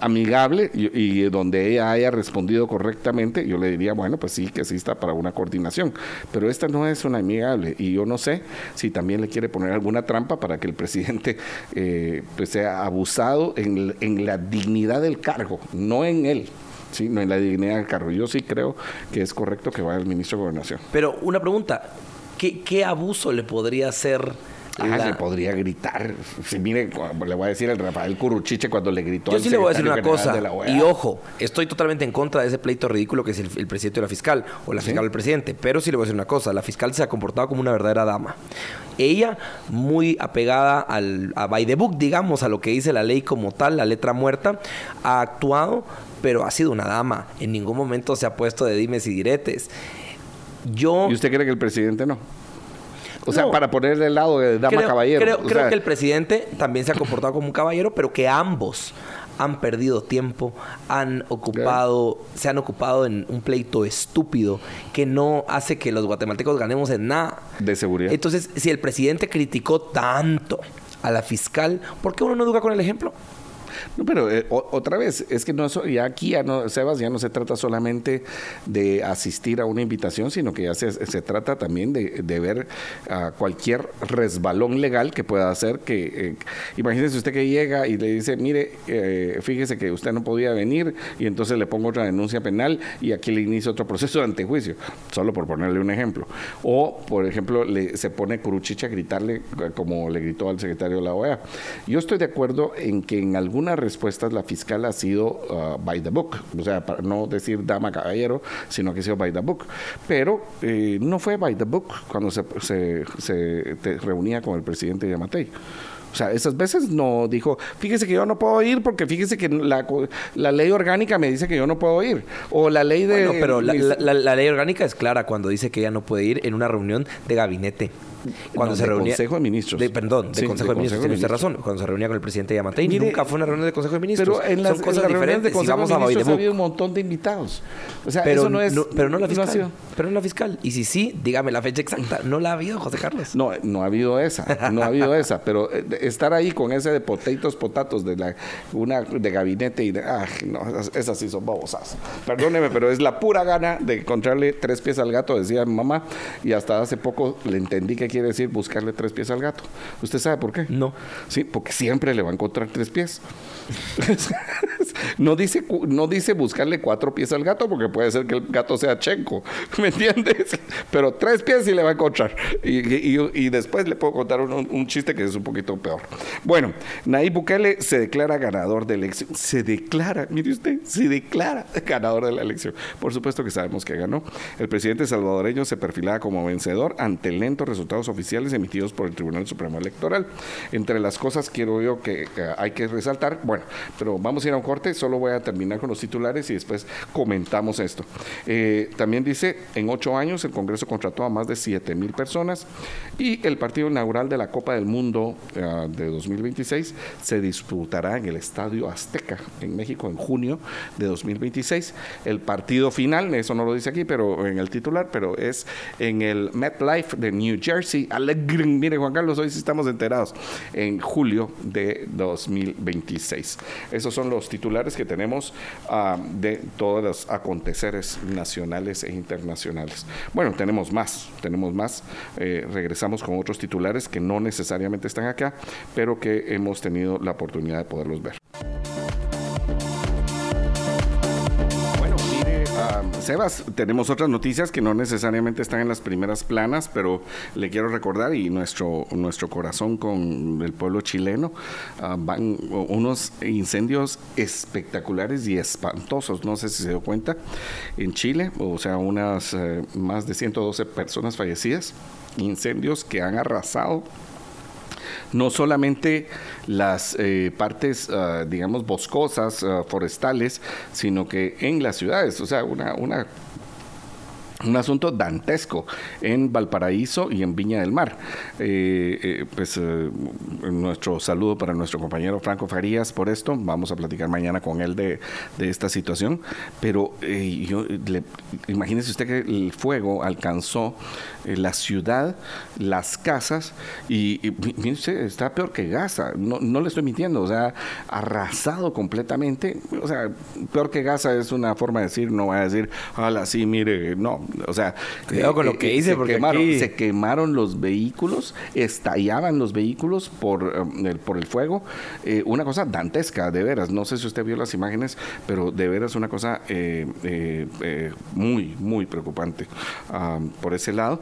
Speaker 1: amigable y, donde ella haya respondido correctamente, yo le diría, bueno, pues sí, que está para una coordinación. Pero esta no es una amigable y yo no sé si también le quiere poner alguna trampa para que el presidente eh, pues sea abusado en, en la dignidad del cargo, no en él. Sí, no en la dignidad del cargo. Yo sí creo que es correcto que vaya el ministro de Gobernación.
Speaker 2: Pero una pregunta, ¿qué, qué abuso le podría hacer
Speaker 1: Ah, le podría gritar. Si mire, le voy a decir al Rafael Curuchiche cuando le gritó.
Speaker 2: Yo sí le voy a decir una cosa. y ojo, estoy totalmente en contra de ese pleito ridículo que es el, presidente o la fiscal, o la fiscal o el presidente. Pero sí le voy a decir una cosa. La fiscal se ha comportado como una verdadera dama. Ella, muy apegada al, a by the book, digamos, a lo que dice la ley como tal, la letra muerta, ha actuado, pero ha sido una dama. En ningún momento se ha puesto de dimes y diretes. Yo...
Speaker 1: ¿Y usted cree que el presidente no? O sea, para ponerle el lado de dama caballero.
Speaker 2: Creo, que el presidente también se ha comportado como un caballero, pero que ambos han perdido tiempo, han ocupado, se han ocupado en un pleito estúpido que no hace que los guatemaltecos ganemos en nada.
Speaker 1: De seguridad.
Speaker 2: Entonces, si el presidente criticó tanto a la fiscal, ¿por qué uno no educa con el ejemplo?
Speaker 1: No, pero eh, otra vez, es que no ya aquí, ya no, Sebas, ya no se trata solamente de asistir a una invitación, sino que ya se, se trata también de, de ver a cualquier resbalón legal que pueda hacer que, eh, imagínese usted que llega y le dice, mire, eh, fíjese que usted no podía venir y entonces le pongo otra denuncia penal y aquí le inicio otro proceso de antejuicio, solo por ponerle un ejemplo. O, por ejemplo, le, se pone Curuchicha a gritarle como le gritó al secretario de la OEA. Yo estoy de acuerdo en que en alguna respuestas la fiscal ha sido uh, by the book, o sea, para no decir dama caballero, sino que ha sido by the book. Pero eh, no fue by the book cuando se, se, reunía con el presidente Yamatei. O sea, esas veces no dijo, fíjese que yo no puedo ir porque fíjese que la, la ley orgánica me dice que yo no puedo ir. O la ley de...
Speaker 2: Bueno, pero la, la, ley orgánica es clara cuando dice que ella no puede ir en una reunión de gabinete
Speaker 1: cuando se reunía. Consejo de Ministros.
Speaker 2: De, perdón, de Consejo de, Ministros, tiene usted razón. Cuando se reunía con el presidente Yamatei, nunca fue una reunión de Consejo de Ministros.
Speaker 1: Pero en las, Son cosas diferentes. De si vamos a ha habido un montón de invitados. O sea,
Speaker 2: pero,
Speaker 1: eso no es.
Speaker 2: pero no la fiscal. pero no la fiscal. Y si sí, dígame la fecha exacta. No la ha habido, José Carlos.
Speaker 1: No, no ha habido esa. No ha habido esa. Pero eh, estar ahí con ese de potatoes, potatos de la, una de gabinete y de. Ah, no, esas, sí son babosas. Perdóneme, pero es la pura gana de encontrarle tres pies al gato, decía mi mamá. Y hasta hace poco le entendí qué quiere decir buscarle tres pies al gato. ¿Usted sabe por qué?
Speaker 2: No.
Speaker 1: Sí, porque siempre le va a encontrar tres pies. no, dice, no dice buscarle cuatro pies al gato porque puede ser que el gato sea chenco, ¿me entiendes? Pero tres pies sí le va a encontrar. Y, después le puedo contar un, chiste que es un poquito peor. Bueno, Nayib Bukele se declara ganador de elección. Se declara, mire usted, se declara ganador de la elección. Por supuesto que sabemos que ganó. El presidente salvadoreño se perfilaba como vencedor ante lentos resultados oficiales emitidos por el Tribunal Supremo Electoral. Entre las cosas quiero yo que, hay que resaltar, bueno, pero vamos a ir a un corte, solo voy a terminar con los titulares y después comentamos esto. Eh, también dice, en ocho años el Congreso contrató a más de 7 mil personas y el partido inaugural de la Copa del Mundo eh, de 2026 se disputará en el Estadio Azteca en México en junio de 2026. El partido final, eso no lo dice aquí, pero en el titular, pero es en el MetLife de New Jersey. Mire, Juan Carlos, hoy sí estamos enterados. En julio de 2026. Esos son los titulares que tenemos ah, de todos los aconteceres nacionales e internacionales. Bueno, tenemos más, tenemos más. Eh, regresamos con otros titulares que no necesariamente están acá, pero que hemos tenido la oportunidad de poderlos ver. Sebas, tenemos otras noticias que no necesariamente están en las primeras planas, pero le quiero recordar y nuestro, nuestro corazón con el pueblo chileno, ah, van unos incendios espectaculares y espantosos, no sé si se dio cuenta, en Chile, o sea, unas eh, más de 112 personas fallecidas, incendios que han arrasado no solamente las eh, partes, ah, digamos, boscosas, ah, forestales, sino que en las ciudades, o sea, una, un asunto dantesco en Valparaíso y en Viña del Mar. Eh, eh, pues eh, nuestro saludo para nuestro compañero Franco Farías por esto. Vamos a platicar mañana con él de, esta situación. Pero yo imagínese usted que el fuego alcanzó la ciudad, las casas y, y está peor que Gaza. No, no le estoy mintiendo, o sea, arrasado completamente. O sea, peor que Gaza es una forma de decir, no voy a decir, hola, sí, mire, no, o sea,
Speaker 2: cuidado con lo eh, que hice
Speaker 1: se
Speaker 2: porque
Speaker 1: quemaron, se quemaron los vehículos, estallaban los vehículos por, el, por el fuego. Eh, una cosa dantesca, de veras. No sé si usted vio las imágenes, pero de veras una cosa eh, muy, muy preocupante um, por ese lado.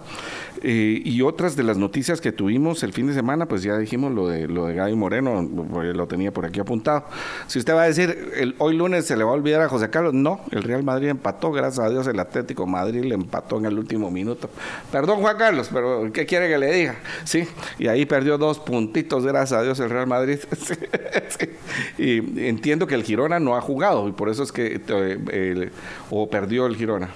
Speaker 1: Y otras de las noticias que tuvimos el fin de semana, pues ya dijimos lo de lo de Gaby Moreno, lo tenía por aquí apuntado. Si usted va a decir, hoy lunes se le va a olvidar a José Carlos, no, el Real Madrid empató, gracias a Dios el Atlético Madrid le empató en el último minuto. Perdón, Juan Carlos, pero ¿qué quiere que le diga? Sí, y ahí perdió dos puntitos, gracias a Dios, el Real Madrid. Y entiendo que el Girona no ha jugado, y por eso es que, eh, o perdió el Girona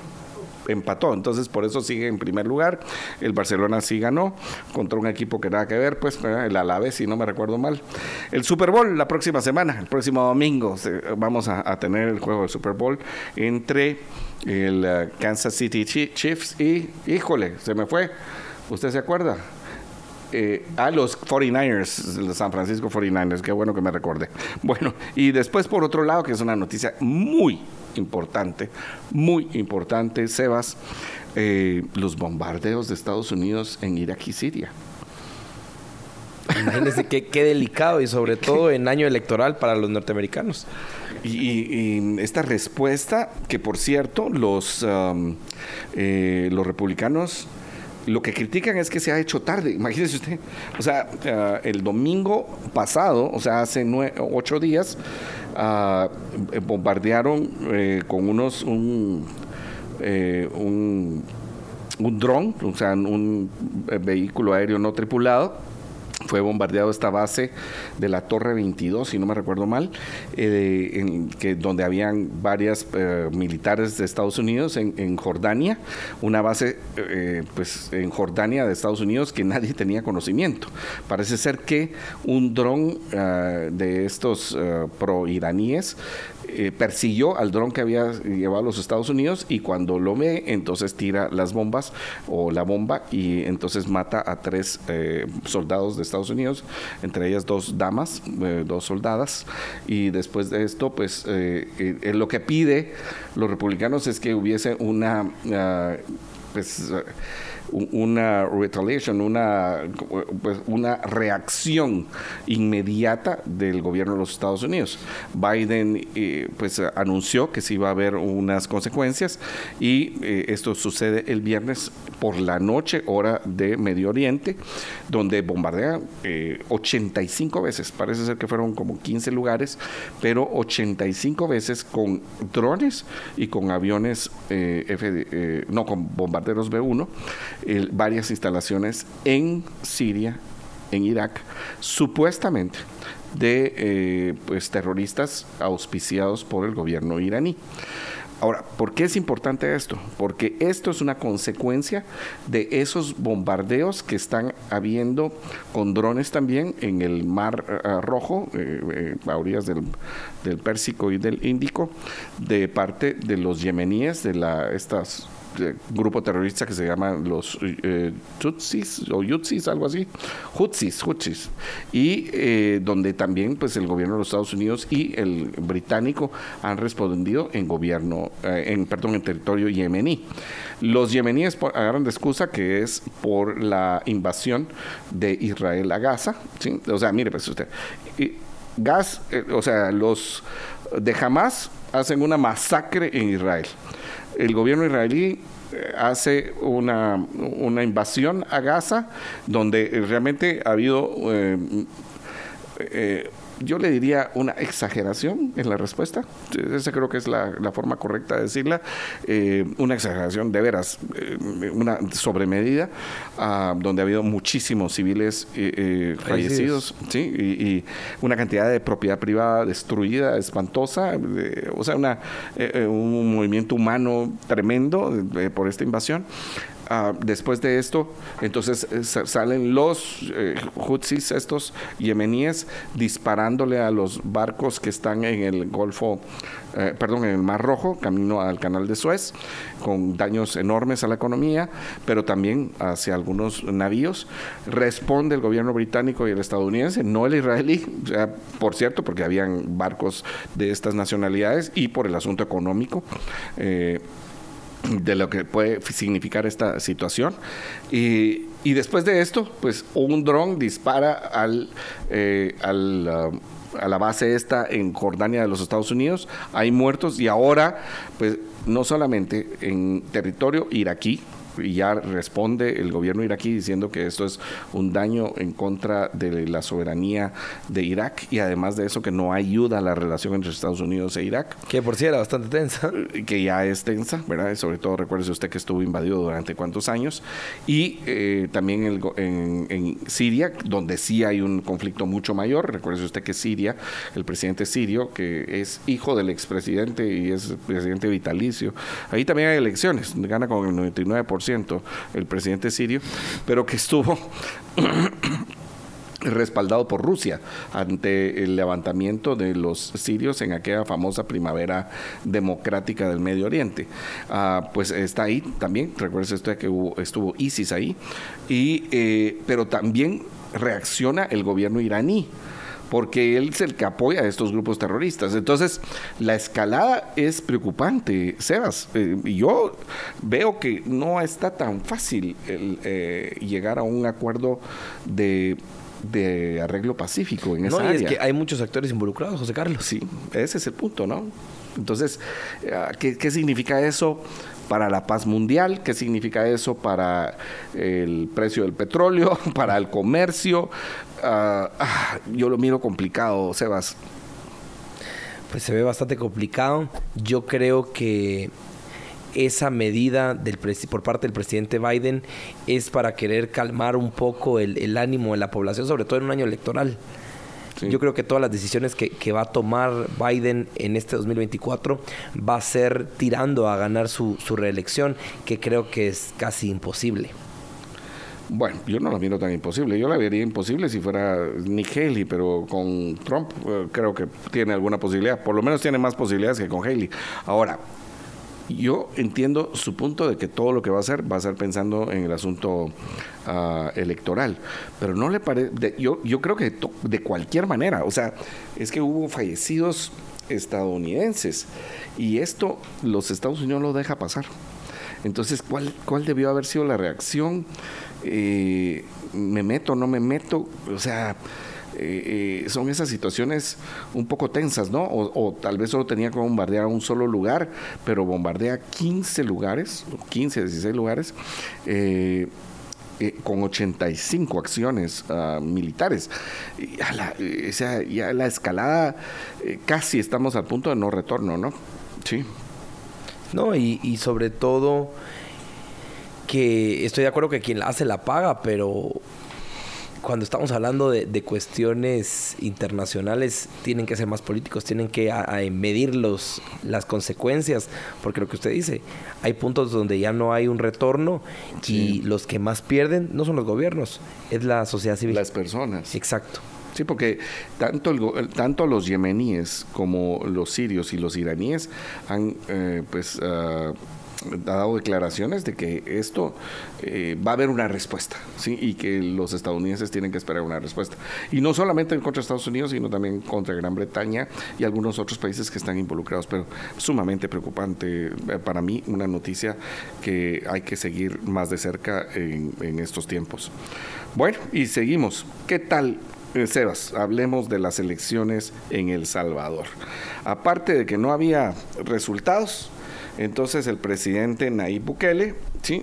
Speaker 1: empató. Entonces, por eso sigue en primer lugar. El Barcelona sí ganó contra un equipo que nada que ver, pues el Alavés, si no me recuerdo mal. El Super Bowl la próxima semana, el próximo domingo, vamos a, tener el juego del Super Bowl entre el uh, Kansas City Chiefs y, híjole, se me fue. ¿Usted se acuerda? Eh, a los 49ers, los San Francisco 49ers, qué bueno que me recorde. Bueno, y después por otro lado, que es una noticia muy importante, muy importante, Sebas, eh, los bombardeos de Estados Unidos en Irak y Siria.
Speaker 2: Imagínense qué, qué, delicado y sobre todo en año electoral para los norteamericanos.
Speaker 1: Y, esta respuesta, que por cierto, los, um, eh, los republicanos lo que critican es que se ha hecho tarde. Imagínese usted. O sea, uh, el domingo pasado, o sea, hace ocho días, uh, bombardearon eh, con unos un, eh, un, un dron, o sea, un vehículo aéreo no tripulado fue bombardeado esta base de la Torre 22, si no me recuerdo mal, eh, en, que, donde habían varias eh, militares de Estados Unidos en, Jordania, una base eh, pues en Jordania de Estados Unidos que nadie tenía conocimiento. Parece ser que un dron de estos pro-iraníes eh, persiguió al dron que había llevado a los Estados Unidos y cuando lo ve, entonces tira las bombas o la bomba y entonces mata a tres eh, soldados de Estados Unidos, entre ellas dos damas, eh, dos soldadas. Y después de esto, pues lo que pide los republicanos es que hubiese una... Pues, una retaliation, una, pues, una reacción inmediata del gobierno de los Estados Unidos. Biden eh, pues anunció que sí iba a haber unas consecuencias y eh, esto sucede el viernes por la noche, hora de Medio Oriente, donde bombardean 85 eh, veces, parece ser que fueron como 15 lugares, pero 85 veces con drones y con aviones F, no, con bombarderos B-1 varias instalaciones en Siria, en Irak, supuestamente de eh, pues, terroristas auspiciados por el gobierno iraní. Ahora, ¿por qué es importante esto? Porque esto es una consecuencia de esos bombardeos que están habiendo con drones también en el Mar eh, Rojo, eh, a orillas del, del, Pérsico y del Índico, de parte de los yemeníes, de la, estas grupo terrorista que se llama los eh, Tutsis o Yutsis, algo así, Hutsis, Hutsis, y eh, donde también pues el gobierno de los Estados Unidos y el británico han respondido en gobierno, eh, en perdón, en territorio yemení. Los yemeníes agarran de excusa que es por la invasión de Israel a Gaza, o sea, mire pues usted, gas, o sea, los de Hamas hacen una masacre en Israel el gobierno israelí eh, hace una, una, invasión a Gaza donde realmente ha habido eh, eh, yo le diría una exageración en la respuesta. Esa creo que es la, forma correcta de decirla. Eh, una exageración de veras, eh, una sobremedida, uh, donde ha habido muchísimos civiles eh, fallecidos, ¿sí? Y, una cantidad de propiedad privada destruida, espantosa, o sea, una, un movimiento humano tremendo por esta invasión. Ah, después de esto, entonces eh, salen los eh, Hutsis, estos yemeníes, disparándole a los barcos que están en el Golfo, eh, perdón, en el Mar Rojo, camino al Canal de Suez, con daños enormes a la economía, pero también hacia algunos navíos. Responde el gobierno británico y el estadounidense, no el israelí, por cierto, porque habían barcos de estas nacionalidades y por el asunto económico de lo que puede significar esta situación. Y, y después de esto, pues un dron dispara al, eh, al uh, a la base esta en Jordania de los Estados Unidos, hay muertos y ahora, pues no solamente en territorio iraquí, y ya responde el gobierno iraquí diciendo que esto es un daño en contra de la soberanía de Irak y además de eso que no ayuda a la relación entre Estados Unidos e Irak.
Speaker 2: Que por sí era bastante tensa.
Speaker 1: Eh, que ya es tensa, ¿verdad? sobre todo recuerde usted que estuvo invadido durante cuántos años. Y eh, también en, en, Siria, donde sí hay un conflicto mucho mayor. Recuerde usted que Siria, el presidente sirio, que es hijo del expresidente y es presidente vitalicio, ahí también hay elecciones, gana con el 99% el presidente sirio, pero que estuvo respaldado por Rusia ante el levantamiento de los sirios en aquella famosa primavera democrática del Medio Oriente. Ah, pues está ahí también, recuerde usted que estuvo ISIS ahí, y, eh, pero también reacciona el gobierno iraní porque él es el que apoya a estos grupos terroristas. Entonces, la escalada es preocupante, Sebas. Eh, yo veo que no está tan fácil el, eh, llegar a un acuerdo de arreglo pacífico en esa no,
Speaker 2: es que hay muchos actores involucrados, José Carlos.
Speaker 1: Sí, ese es el punto, ¿no? Entonces, eh, ¿qué, ¿qué, significa eso? para la paz mundial, qué significa eso para el precio del petróleo, para el comercio. Ah, ah, yo lo miro complicado, Sebas.
Speaker 2: Pues se ve bastante complicado. Yo creo que esa medida del por parte del presidente Biden es para querer calmar un poco el, el ánimo de la población, sobre todo en un año electoral. Yo creo que todas las decisiones que, va a tomar Biden en este 2024 va a ser tirando a ganar su, reelección, que creo que es casi imposible.
Speaker 1: Bueno, yo no la miro tan imposible. Yo la vería imposible si fuera Nick Haley, pero con Trump eh, creo que tiene alguna posibilidad. Por lo menos tiene más posibilidades que con Haley. Ahora, yo entiendo su punto de que todo lo que va a hacer va a ser pensando en el asunto ah, electoral, pero no le parece, yo, yo creo que de cualquier manera, o sea, es que hubo fallecidos estadounidenses y esto los Estados Unidos lo deja pasar. Entonces, ¿cuál, cuál debió haber sido la reacción? Eh, ¿Me meto, no me meto? O sea, eh, eh, son esas situaciones un poco tensas, ¿no? O, tal vez solo tenía que bombardear un solo lugar, pero bombardea 15 lugares, 15, 16 lugares. Eh, con 85 acciones ah, militares. Ya la, ya la escalada casi estamos al punto de no retorno, ¿no? Sí.
Speaker 2: No, y, y sobre todo que estoy de acuerdo que quien la hace la paga, pero cuando estamos hablando de, cuestiones internacionales, tienen que ser más políticos, tienen que medir los, las consecuencias, porque lo que usted dice, hay puntos donde ya no hay un retorno y los que más pierden no son los gobiernos, es la sociedad civil.
Speaker 1: Las personas.
Speaker 2: Exacto.
Speaker 1: Sí, porque tanto, el, tanto los yemeníes como los sirios y los iraníes han eh, pues ah, ha dado declaraciones de que esto eh, va a haber una respuesta, ¿sí? Y que los estadounidenses tienen que esperar una respuesta. Y no solamente contra Estados Unidos, sino también contra Gran Bretaña y algunos otros países que están involucrados. Pero sumamente preocupante eh, para mí, una noticia que hay que seguir más de cerca en, en estos tiempos. Bueno, y seguimos. ¿Qué tal eh, Sebas, hablemos de las elecciones en El Salvador. Aparte de que no había resultados, Entonces el presidente Nayib Bukele, ¿sí?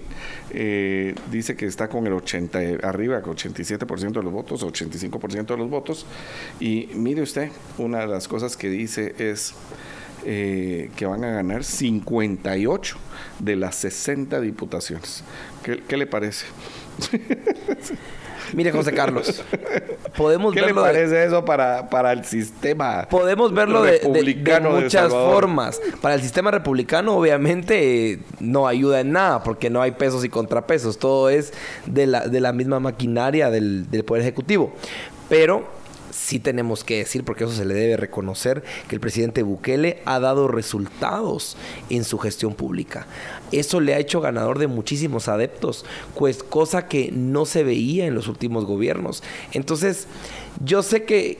Speaker 1: Eh, dice que está con el 80, arriba, con 87% de los votos, 85% de los votos. Y mire usted, una de las cosas que dice es eh, que van a ganar 58 de las 60 diputaciones. ¿Qué, qué le parece?
Speaker 2: Mire, José Carlos, podemos
Speaker 1: ¿Qué
Speaker 2: verlo
Speaker 1: le
Speaker 2: de-
Speaker 1: parece eso para, para el sistema?
Speaker 2: Podemos verlo de, de- de
Speaker 1: de
Speaker 2: muchas formas. Para el sistema republicano, obviamente, no ayuda en nada, porque no hay pesos y contrapesos. Todo es de la, de la misma maquinaria del, del Poder Ejecutivo. Pero sí tenemos que decir, porque eso se le debe reconocer, que el presidente Bukele ha dado resultados en su gestión pública. Eso le ha hecho ganador de muchísimos adeptos, pues cosa que no se veía en los últimos gobiernos. Entonces, yo sé que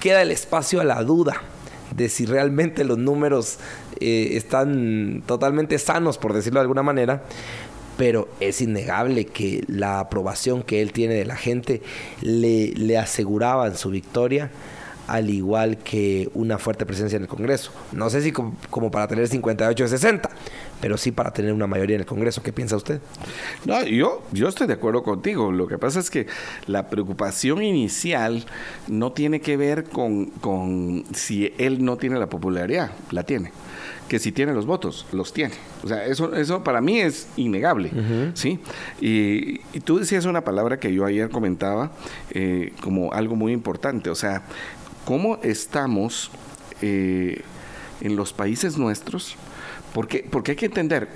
Speaker 2: queda el espacio a la duda de si realmente los números eh, están totalmente sanos, por decirlo de alguna manera. Pero es innegable que la aprobación que él tiene de la gente le, le aseguraban su victoria, al igual que una fuerte presencia en el Congreso. No sé si como, para tener 58 de 60, pero sí para tener una mayoría en el Congreso. ¿Qué piensa usted?
Speaker 1: No, yo, yo estoy de acuerdo contigo. Lo que pasa es que la preocupación inicial no tiene que ver con, con si él no tiene la popularidad, la tiene. Que si tiene los votos, los tiene. O sea, eso, eso para mí es innegable. ¿sí? Y, y tú decías una palabra que yo ayer comentaba eh, como algo muy importante. O sea, ¿cómo estamos eh, en los países nuestros? Porque, porque hay que entender,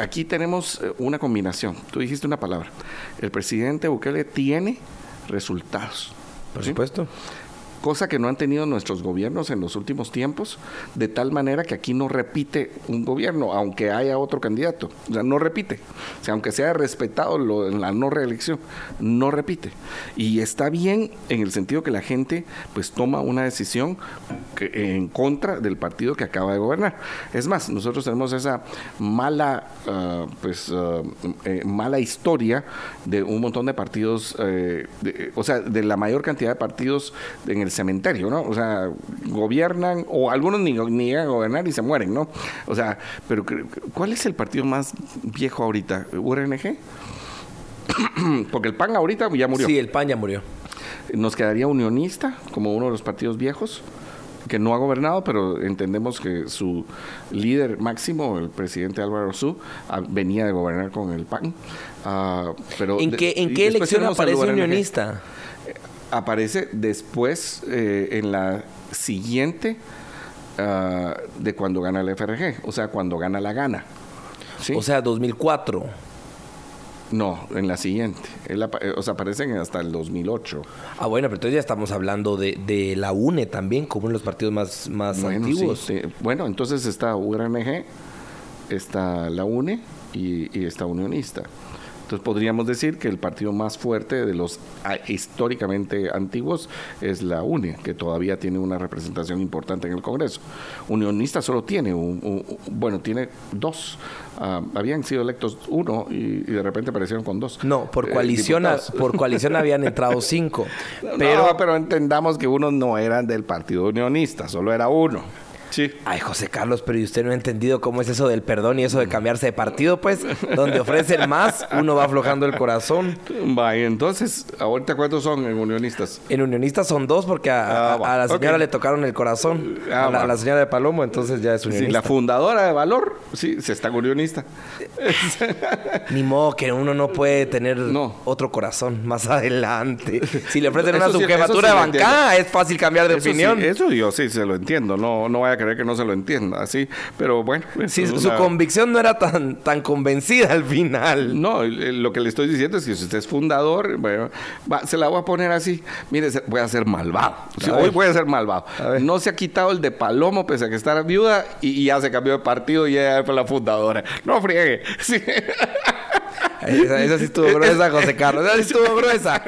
Speaker 1: Aquí tenemos eh, una combinación. Tú dijiste una palabra. El presidente Bukele tiene resultados.
Speaker 2: Por
Speaker 1: ¿sí?
Speaker 2: supuesto.
Speaker 1: Cosa que no han tenido nuestros gobiernos en los últimos tiempos, de tal manera que aquí no repite un gobierno, aunque haya otro candidato. O sea, no repite. O sea, aunque sea respetado lo- en la no reelección, no repite. Y está bien en el sentido que la gente pues toma una decisión que- en contra del partido que acaba de gobernar. Es más, nosotros tenemos esa mala, ah, pues, ah, eh, mala historia de un montón de partidos, eh, o sea, de la mayor cantidad de partidos en el cementerio, ¿no? O sea, gobiernan, o algunos ni, ni llegan a gobernar y se mueren, ¿no? O sea, pero ¿cuál es el partido más viejo ahorita? ¿URNG? Porque el PAN ahorita ya murió.
Speaker 2: Sí, el PAN ya murió.
Speaker 1: Nos quedaría unionista como uno de los partidos viejos que no ha gobernado, pero entendemos que su líder máximo, el presidente Álvaro Su, ah, venía de gobernar con el PAN. Ah, pero
Speaker 2: ¿En qué, en qué elección aparece unionista?
Speaker 1: Aparece después eh, en la siguiente ah, de cuando gana el FRG, o sea, cuando gana la gana. ¿Sí?
Speaker 2: O sea, 2004.
Speaker 1: no, en la siguiente. Él apa- eh, o sea, aparecen hasta el 2008.
Speaker 2: Ah, bueno, pero entonces ya estamos hablando de, de la UNE también, como uno de los partidos más, más
Speaker 1: Bueno,
Speaker 2: antiguos.
Speaker 1: sí, sí. Bueno, entonces está URNG, está la UNE y, y está Unionista. Entonces podríamos decir que el partido más fuerte de los ah, históricamente antiguos es la UNE, que todavía tiene una representación importante en el Congreso. Unionista solo tiene, un, un- bueno, tiene dos. Ah, habían sido electos uno y, y de repente aparecieron con dos.
Speaker 2: No, por
Speaker 1: eh,
Speaker 2: coalición, por coalición habían entrado cinco.
Speaker 1: Pero,
Speaker 2: Pero,
Speaker 1: pero entendamos que unos no eran del Partido Unionista, solo era uno. Sí.
Speaker 2: ay, José Carlos, pero ¿y usted no ha entendido cómo es eso del perdón y eso de cambiarse de partido? Pues, donde ofrecen más, uno va aflojando el corazón.
Speaker 1: Vaya, entonces, ahorita cuántos son en unionistas?
Speaker 2: En unionistas son dos porque a,
Speaker 1: Ah,
Speaker 2: a-
Speaker 1: va.
Speaker 2: a la señora le tocaron el corazón.
Speaker 1: Ah,
Speaker 2: a, la,
Speaker 1: va.
Speaker 2: a la señora de Palomo, entonces ya es
Speaker 1: Sí,
Speaker 2: unionista.
Speaker 1: la fundadora de Valor, sí, se está unionista.
Speaker 2: Ni modo que uno no puede tener
Speaker 1: No.
Speaker 2: otro corazón más adelante. Si le ofrecen
Speaker 1: Eso
Speaker 2: una
Speaker 1: sí-
Speaker 2: subjefatura
Speaker 1: sí
Speaker 2: de bancada, es fácil cambiar de
Speaker 1: Eso, sí,
Speaker 2: opinión.
Speaker 1: eso yo sí se lo entiendo, no, no vaya a creer que no se lo entienda, así, pero bueno. es
Speaker 2: su
Speaker 1: una-
Speaker 2: convicción no era tan, tan convencida al final.
Speaker 1: No, lo que le estoy diciendo es que si usted es fundador, bueno, va- se la voy a poner así. Mire, voy a ser malvado. Sí,
Speaker 2: A
Speaker 1: hoy voy a ser malvado.
Speaker 2: A.
Speaker 1: No se ha quitado el de Palomo pese a que está viuda y, y ya se cambió de partido y ya fue la fundadora. No friegue. Sí.
Speaker 2: Esa, esa sí estuvo gruesa, José Carlos. Esa sí estuvo gruesa.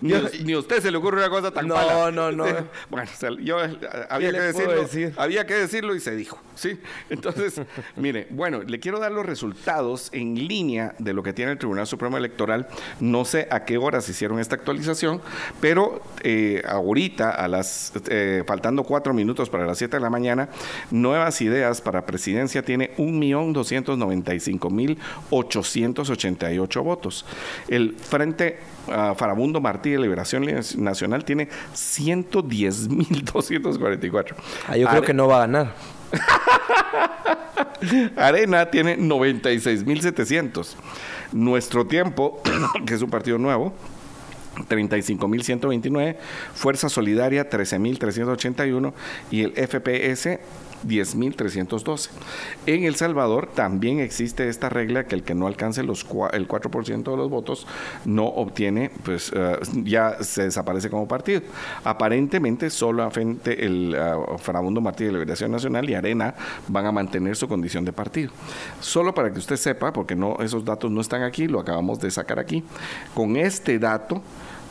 Speaker 1: Ni, ni, a usted se le ocurre una cosa tan
Speaker 2: no,
Speaker 1: mala.
Speaker 2: No, no, no.
Speaker 1: Bueno, yo eh, había que decirlo. Había que decirlo y se dijo, ¿sí? Entonces, mire, bueno, le quiero dar los resultados en línea de lo que tiene el Tribunal Supremo Electoral. No sé a qué horas hicieron esta actualización, pero eh, ahorita, a las eh, faltando cuatro minutos para las siete de la mañana, Nuevas Ideas para Presidencia tiene 1.295.888 votos. El Frente uh, Farabundo Martí de Liberación Nacional tiene 110.244.
Speaker 2: Ah, yo creo que no va a ganar.
Speaker 1: Arena tiene 96.700. Nuestro tiempo, que es un partido nuevo, 35.129, Fuerza Solidaria 13.381 y el FPS 10.312. En El Salvador también existe esta regla que el que no alcance los el 4% de los votos no obtiene, pues uh, ya se desaparece como partido. Aparentemente solamente el uh, Farabundo Martí de Liberación Nacional y Arena van a mantener su condición de partido. Solo para que usted sepa, porque no esos datos no están aquí, lo acabamos de sacar aquí, con este dato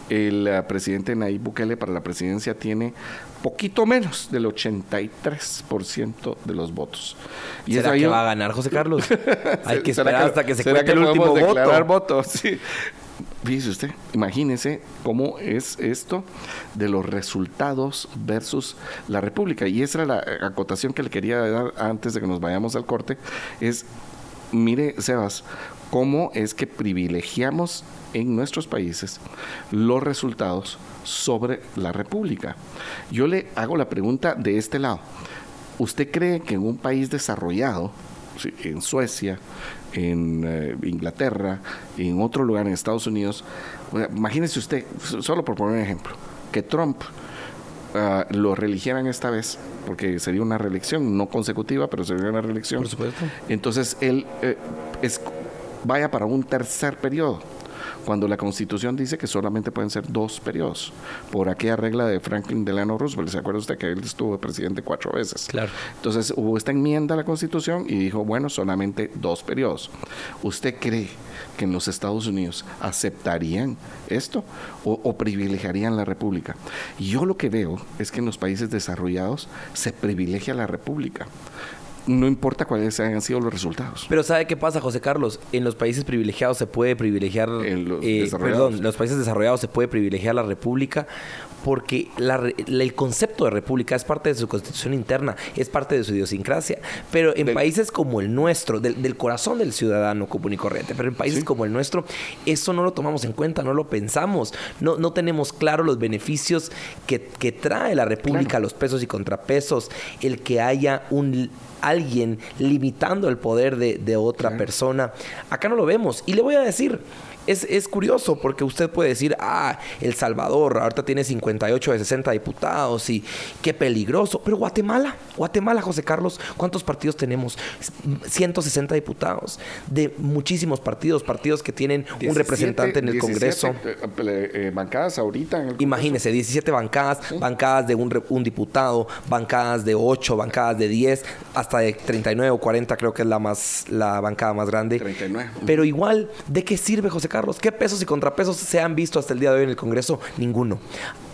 Speaker 1: el uh, presidente Nayib Bukele para la presidencia tiene poquito menos del 83% de los votos.
Speaker 2: Y ¿Será que va a ganar José Carlos? Hay que esperar hasta que se cuente el último
Speaker 1: voto. voto? Sí. Fíjese usted, imagínese cómo es esto de los resultados versus la República. Y esa era la acotación que le quería dar antes de que nos vayamos al corte. Es, mire, Sebas, cómo es que privilegiamos en nuestros países los resultados sobre la República. Yo le hago la pregunta de este lado. ¿Usted cree que en un país desarrollado, en Suecia, en eh, Inglaterra, en otro lugar en Estados Unidos, imagínese usted, solo por poner un ejemplo, que Trump uh, lo reeligieran esta vez, porque sería una reelección, no consecutiva, pero sería una reelección.
Speaker 2: Por supuesto.
Speaker 1: Entonces él eh, es, vaya para un tercer periodo cuando la Constitución dice que solamente pueden ser dos periodos, por aquella regla de Franklin Delano Roosevelt. ¿Se acuerda usted que él estuvo presidente cuatro veces?
Speaker 2: Claro.
Speaker 1: Entonces hubo esta enmienda a la Constitución y dijo, bueno, solamente dos periodos. ¿Usted cree que en los Estados Unidos aceptarían esto o, o, privilegiarían la república. Yo lo que veo es que en los países desarrollados se privilegia la república no importa cuáles hayan sido los resultados.
Speaker 2: Pero ¿sabe qué pasa, José Carlos? En los países privilegiados se puede privilegiar...
Speaker 1: En los
Speaker 2: eh,
Speaker 1: desarrollados.
Speaker 2: Perdón, en los países desarrollados se puede privilegiar la república porque la, la, el concepto de república es parte de su constitución interna, es parte de su idiosincrasia. Pero en del, países como el nuestro, del, del, corazón del ciudadano común y corriente, pero en países ¿sí? como el nuestro, eso no lo tomamos en cuenta, no lo pensamos, no, no tenemos claro los beneficios que, que trae la república, claro. los pesos y contrapesos, el que haya un alguien limitando el poder de, de otra persona. Acá no lo vemos. Y le voy a decir, es, es, curioso porque usted puede decir, ah, El Salvador ahorita tiene 58 de 60 diputados y qué peligroso. Pero Guatemala, Guatemala, José Carlos, ¿cuántos partidos tenemos? 160 diputados de muchísimos partidos, partidos que tienen 17, un representante en el 17, Congreso.
Speaker 1: Eh, eh, bancadas ahorita. En el
Speaker 2: Imagínese, 17 bancadas, ¿Sí? bancadas de un, un, diputado, bancadas de 8, bancadas de 10, hasta de 39 o 40 creo que es la, más, la bancada más grande.
Speaker 1: 39.
Speaker 2: Pero igual, ¿de qué sirve, José Carlos, ¿qué pesos y contrapesos se han visto hasta el día de hoy en el Congreso? Ninguno.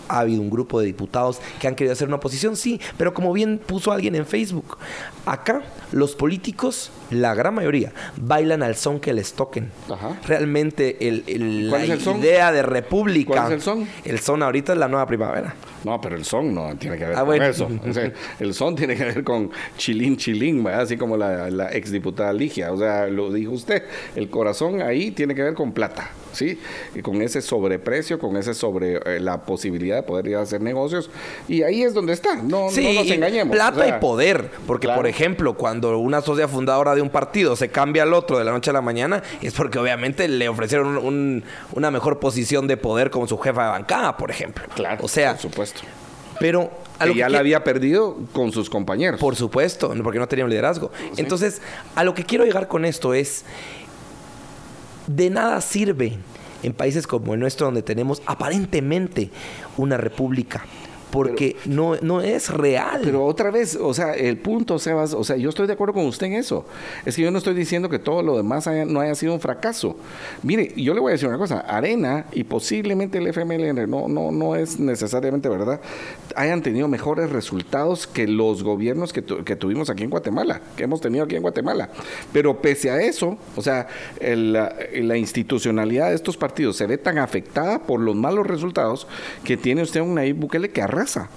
Speaker 2: Ha habido un grupo de diputados que han querido hacer una oposición, sí, pero como bien puso alguien en Facebook, acá los políticos, la gran mayoría, bailan al son que les toquen.
Speaker 1: Ajá.
Speaker 2: Realmente el, el, la
Speaker 1: son?
Speaker 2: idea de república.
Speaker 1: ¿Cuál es el son?
Speaker 2: El son ahorita es la nueva primavera.
Speaker 1: No, pero el son no tiene que ver ah, con bueno. eso. O sea, el son tiene que ver con chilín, chilín, ¿verdad? así como la, la exdiputada Ligia. O sea, lo dijo usted. El corazón ahí tiene que ver con plata, ¿sí? Y con ese sobreprecio, con ese sobre eh, la posibilidad de poder ir a hacer negocios. Y ahí es donde está. No,
Speaker 2: sí,
Speaker 1: no nos engañemos.
Speaker 2: Plata o sea, y poder. Porque, claro. por ejemplo, cuando una sociedad fundadora de un partido se cambia al otro de la noche a la mañana, es porque obviamente le ofrecieron un, un, una mejor posición de poder como su jefa de bancada, por ejemplo.
Speaker 1: Claro.
Speaker 2: O sea,
Speaker 1: por supuesto.
Speaker 2: Pero
Speaker 1: a lo que ya que la había perdido con sus compañeros.
Speaker 2: Por supuesto, porque no tenía un liderazgo. Sí. Entonces, a lo que quiero llegar con esto es, de nada sirve en países como el nuestro, donde tenemos aparentemente una república, porque no, no es real.
Speaker 1: Pero otra vez, o sea, el punto, Sebas, o sea, yo estoy de acuerdo con usted en eso. Es que yo no estoy diciendo que todo lo demás no haya sido un fracaso. Mire, yo le voy a decir una cosa, Arena y posiblemente el FMLN, no, no, no es necesariamente verdad, hayan tenido mejores resultados que los gobiernos que, que tuvimos aquí en Guatemala, que hemos tenido aquí en Guatemala. Pero pese a eso, o sea, la, la institucionalidad de estos partidos se ve tan afectada por los malos resultados que tiene usted un Nayib Bukele que arrasa.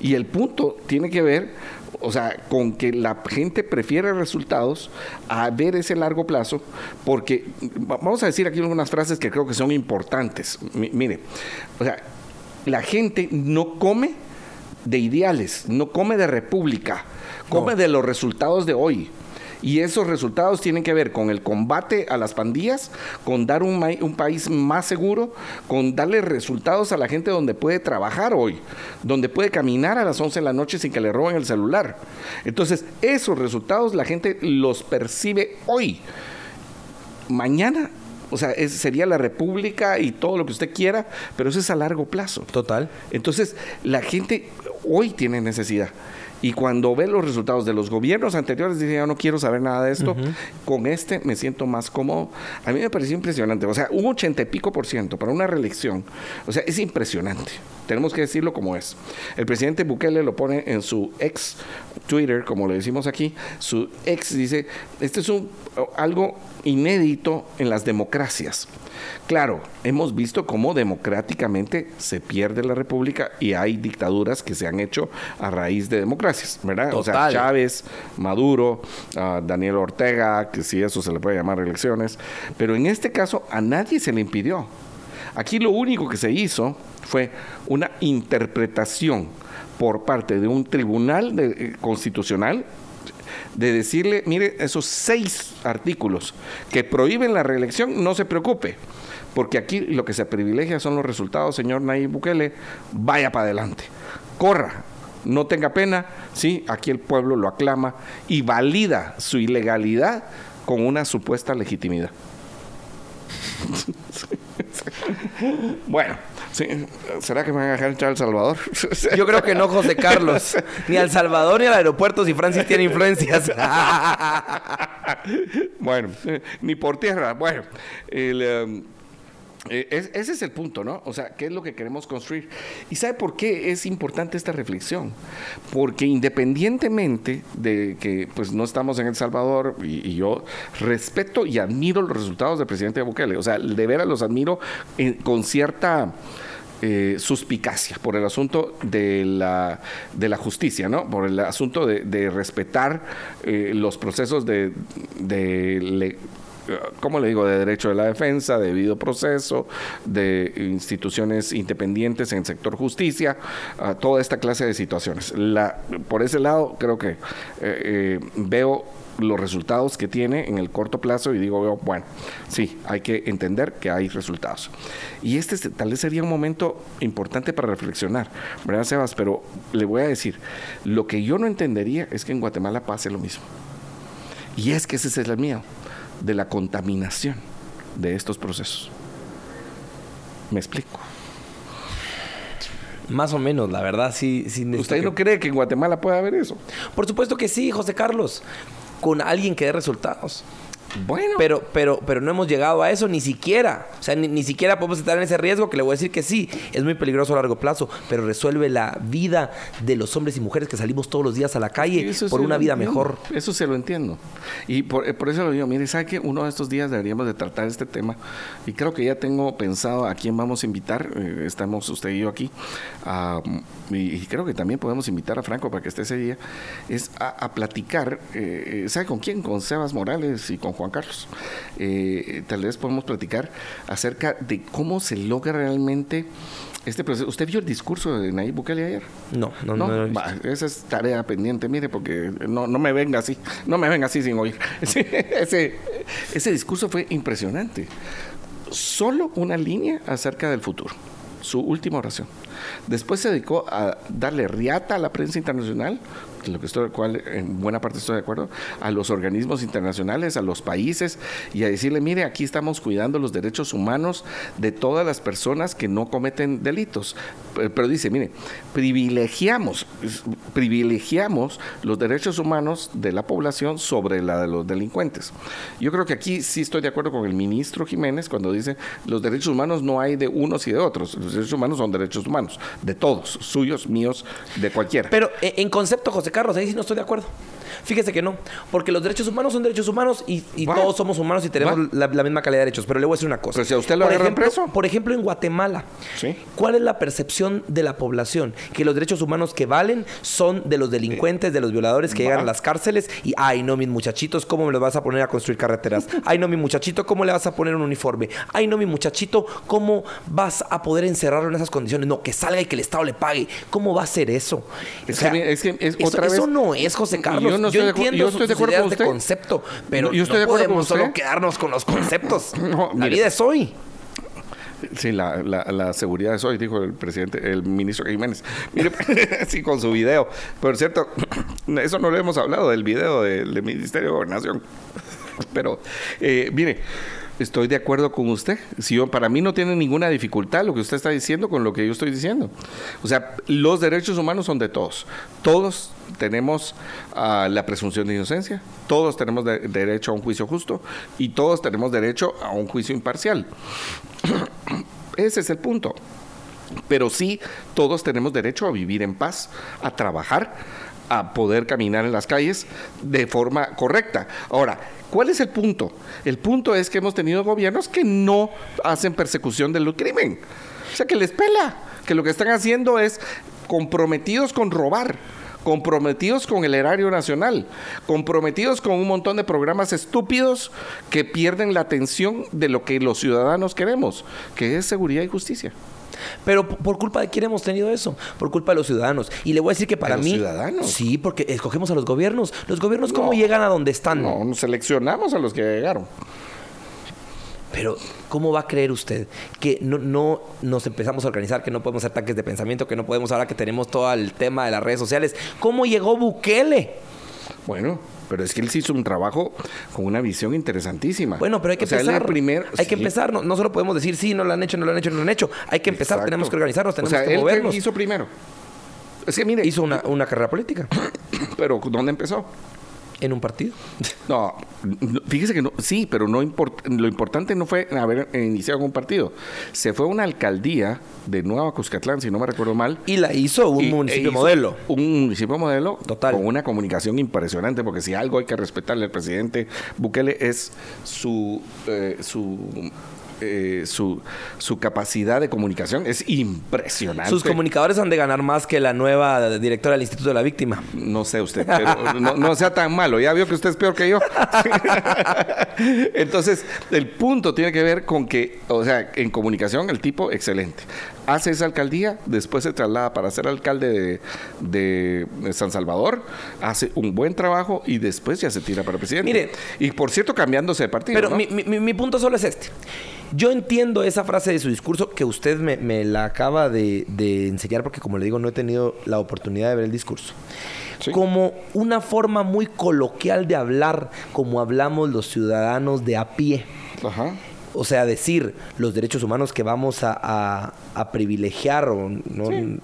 Speaker 1: Y el punto tiene que ver, o sea, con que la gente prefiere resultados a ver ese largo plazo, porque vamos a decir aquí algunas frases que creo que son importantes. mire, o sea, la gente no come de ideales, no come de república, come de los resultados de hoy. Y esos resultados tienen que ver con el combate a las pandillas, con dar un, un, país más seguro, con darle resultados a la gente donde puede trabajar hoy, donde puede caminar a las 11 de la noche sin que le roben el celular. Entonces, esos resultados la gente los percibe hoy. Mañana o sea, sería la república y todo lo que usted quiera, pero eso es a largo plazo.
Speaker 2: Total.
Speaker 1: Entonces, la gente hoy tiene necesidad. Y cuando ve los resultados de los gobiernos anteriores, dice, yo no quiero saber nada de esto. Con este me siento más cómodo. A mí me pareció impresionante. O sea, un ochenta y pico por ciento para una reelección. O sea, es impresionante. Tenemos que decirlo como es. El presidente Bukele lo pone en su ex Twitter, como le decimos aquí. Su ex dice, este es un, algo inédito en las democracias. Claro, hemos visto cómo democráticamente se pierde la república y hay dictaduras que se han hecho a raíz de democracias, ¿verdad? O sea, Chávez, Maduro, ah, Daniel Ortega, que si eso se le puede llamar elecciones, pero en este caso a nadie se le impidió. Aquí lo único que se hizo fue una interpretación por parte de un tribunal eh, constitucional de decirle, mire, esos seis artículos que prohíben la reelección, no se preocupe, porque aquí lo que se privilegia son los resultados, señor Nayib Bukele, vaya para adelante, corra, no tenga pena, sí, aquí el pueblo lo aclama y valida su ilegalidad con una supuesta legitimidad. bueno, ¿será que me van a dejar entrar al Salvador?
Speaker 2: Yo creo que no, José Carlos. Ni al Salvador ni al aeropuerto si Francis tiene influencias.
Speaker 1: bueno, ni por tierra. Bueno, el... Em, eh, ese es el punto, ¿no? O sea, ¿qué es lo que queremos construir? ¿Y sabe por qué es importante esta reflexión? Porque independientemente de que pues no estamos en El Salvador y, yo respeto y admiro los resultados del presidente Bukele, o sea, de veras los admiro con cierta... Eh, suspicacia por el asunto de la, de la justicia, ¿no? Por el asunto de, respetar eh, los procesos de, ¿cómo le digo?, de derecho de la defensa, de debido proceso, de instituciones independientes en el sector justicia, toda esta clase de situaciones. La, por ese lado, creo que eh, eh, veo los resultados que tiene en el corto plazo y digo, bueno, sí, hay que entender que hay resultados. Y este tal vez sería un momento importante para reflexionar, ¿verdad, Sebas? Pero le voy a decir, lo que yo no entendería es que en Guatemala pase lo mismo. Y es que ese es el miedo de la contaminación de estos procesos. ¿Me explico?
Speaker 2: Más o menos, la verdad, sí.
Speaker 1: ¿Usted no cree que en Guatemala pueda haber eso?
Speaker 2: Por supuesto que sí, José Carlos. Con alguien que dé resultados.
Speaker 1: Bueno.
Speaker 2: Pero, pero, pero no hemos llegado a eso ni siquiera. O sea, ni, siquiera podemos estar en ese riesgo que le voy a decir que sí, es muy peligroso a largo plazo, pero resuelve la vida de los hombres y mujeres que salimos todos los días a la calle por una vida mejor.
Speaker 1: Eso se lo entiendo. Y por, eh, eso lo digo, mire, ¿sabe que uno de estos días deberíamos de tratar este tema? Y creo que ya tengo pensado a quién vamos a invitar. Eh, estamos usted y yo aquí. y, creo que también podemos invitar a Franco para que esté ese día. Es a, platicar, eh, ¿sabe con quién? Con Sebas Morales y con Juan Carlos. Eh, tal vez podemos platicar acerca de cómo se logra realmente este proceso. ¿Usted vio el discurso de Nayib Bukele ayer?
Speaker 2: No, no, no.
Speaker 1: esa es tarea pendiente, mire, porque no, no me venga así, no me venga así sin oír. ese, ese discurso fue impresionante. Solo una línea acerca del futuro, su última oración. Después se dedicó a darle riata a la prensa internacional, lo que estoy, cual en buena parte estoy de acuerdo, a los organismos internacionales, a los países y a decirle, mire, aquí estamos cuidando los derechos humanos de todas las personas que no cometen delitos. Pero, dice, mire, privilegiamos, privilegiamos los derechos humanos de la población sobre la de los delincuentes. Yo creo que aquí sí estoy de acuerdo con el ministro Jiménez cuando dice, los derechos humanos no hay de unos y de otros, los derechos humanos son derechos humanos, de todos, suyos, míos, de cualquiera.
Speaker 2: Pero eh, en concepto, José Carlos, ahí sí no estoy de acuerdo. Fíjese que no, porque los derechos humanos son derechos humanos y, todos somos humanos y tenemos la, misma calidad de derechos. Pero le voy a decir una cosa.
Speaker 1: Pero si a usted lo
Speaker 2: por
Speaker 1: ejemplo, preso.
Speaker 2: Por ejemplo, en Guatemala, ¿cuál es la percepción de la población? Que los derechos humanos que valen son de los delincuentes, de los violadores que llegan a las cárceles y, ay, no, mis muchachitos, ¿cómo me los vas a poner a construir carreteras? Ay, no, mi muchachito, ¿cómo le vas a poner un uniforme? Ay, no, mi muchachito, ¿cómo vas a poder encerrarlo en esas condiciones? No, que salga y que el Estado le pague. ¿Cómo va a ser eso?
Speaker 1: Es que, es que
Speaker 2: eso, no es, José Carlos. Yo, no yo entiendo estoy de acuerdo con usted. concepto, pero yo estoy no podemos solo quedarnos con los conceptos. la vida es hoy.
Speaker 1: Sí, la, la, seguridad es hoy, dijo el presidente, el ministro Jiménez. Mire, sí, con su video. Por cierto, eso no lo hemos hablado del video del, Ministerio de Gobernación. Pero, eh, mire, Estoy de acuerdo con usted. Si yo, para mí no tiene ninguna dificultad lo que usted está diciendo con lo que yo estoy diciendo. O sea, los derechos humanos son de todos. Todos tenemos ah, la presunción de inocencia, todos tenemos derecho a un juicio justo y todos tenemos derecho a un juicio imparcial. Ese es el punto. Pero sí, todos tenemos derecho a vivir en paz, a trabajar, a poder caminar en las calles de forma correcta. Ahora, ¿cuál es el punto? El punto es que hemos tenido gobiernos que no hacen persecución del crimen. O sea, que les pela, que lo que están haciendo es comprometidos con robar comprometidos con el erario nacional, comprometidos con un montón de programas estúpidos que pierden la atención de lo que los ciudadanos queremos, que es seguridad y justicia.
Speaker 2: Pero por culpa de quién hemos tenido eso, por culpa de los ciudadanos. Y le voy a decir que para mí.
Speaker 1: ciudadanos?
Speaker 2: Sí, porque escogemos a los gobiernos. Los gobiernos, ¿cómo llegan a donde están?
Speaker 1: No, seleccionamos a los que llegaron.
Speaker 2: Pero, ¿cómo va a creer usted que no, no, nos empezamos a organizar, que no podemos hacer ataques de pensamiento, que no podemos, ahora que tenemos todo el tema de las redes sociales? ¿Cómo llegó Bukele?
Speaker 1: Bueno, pero es que él sí hizo un trabajo con una visión interesantísima.
Speaker 2: Bueno, pero hay que empezar. hay que empezar. No, solo podemos decir sí, no lo han hecho, no lo han hecho, no lo han hecho. Hay que empezar, tenemos que organizarnos, tenemos o sea, que él movernos.
Speaker 1: hizo primero?
Speaker 2: Es que mire. Hizo una, una carrera política.
Speaker 1: pero ¿dónde empezó?
Speaker 2: En un partido.
Speaker 1: No, fíjese que no, sí, pero no lo importante no fue haber iniciado con un partido. Se fue a una alcaldía de Nueva Cuscatlán, si no me recuerdo mal.
Speaker 2: Y la hizo un e municipio modelo.
Speaker 1: Un municipio modelo Total. con una comunicación impresionante, porque si algo hay que respetarle al presidente Bukele es su, eh, su eh, su, su capacidad de comunicación es impresionante.
Speaker 2: Sus comunicadores han de ganar más que la nueva directora del Instituto de la Víctima.
Speaker 1: No sé usted, pero no, sea tan malo. Ya vio que usted es peor que yo. Entonces, el punto tiene que ver con que, o sea, en comunicación el tipo excelente. Hace esa alcaldía, después se traslada para ser alcalde de, San Salvador, hace un buen trabajo y después ya se tira para presidente. Mire, y por cierto, cambiándose de partido.
Speaker 2: Pero mi, mi punto solo es este. Yo entiendo esa frase de su discurso que usted me, la acaba de, enseñar porque como le digo no he tenido la oportunidad de ver el discurso. Como una forma muy coloquial de hablar como hablamos los ciudadanos de a pie. O sea, decir los derechos humanos que vamos a, privilegiar o no,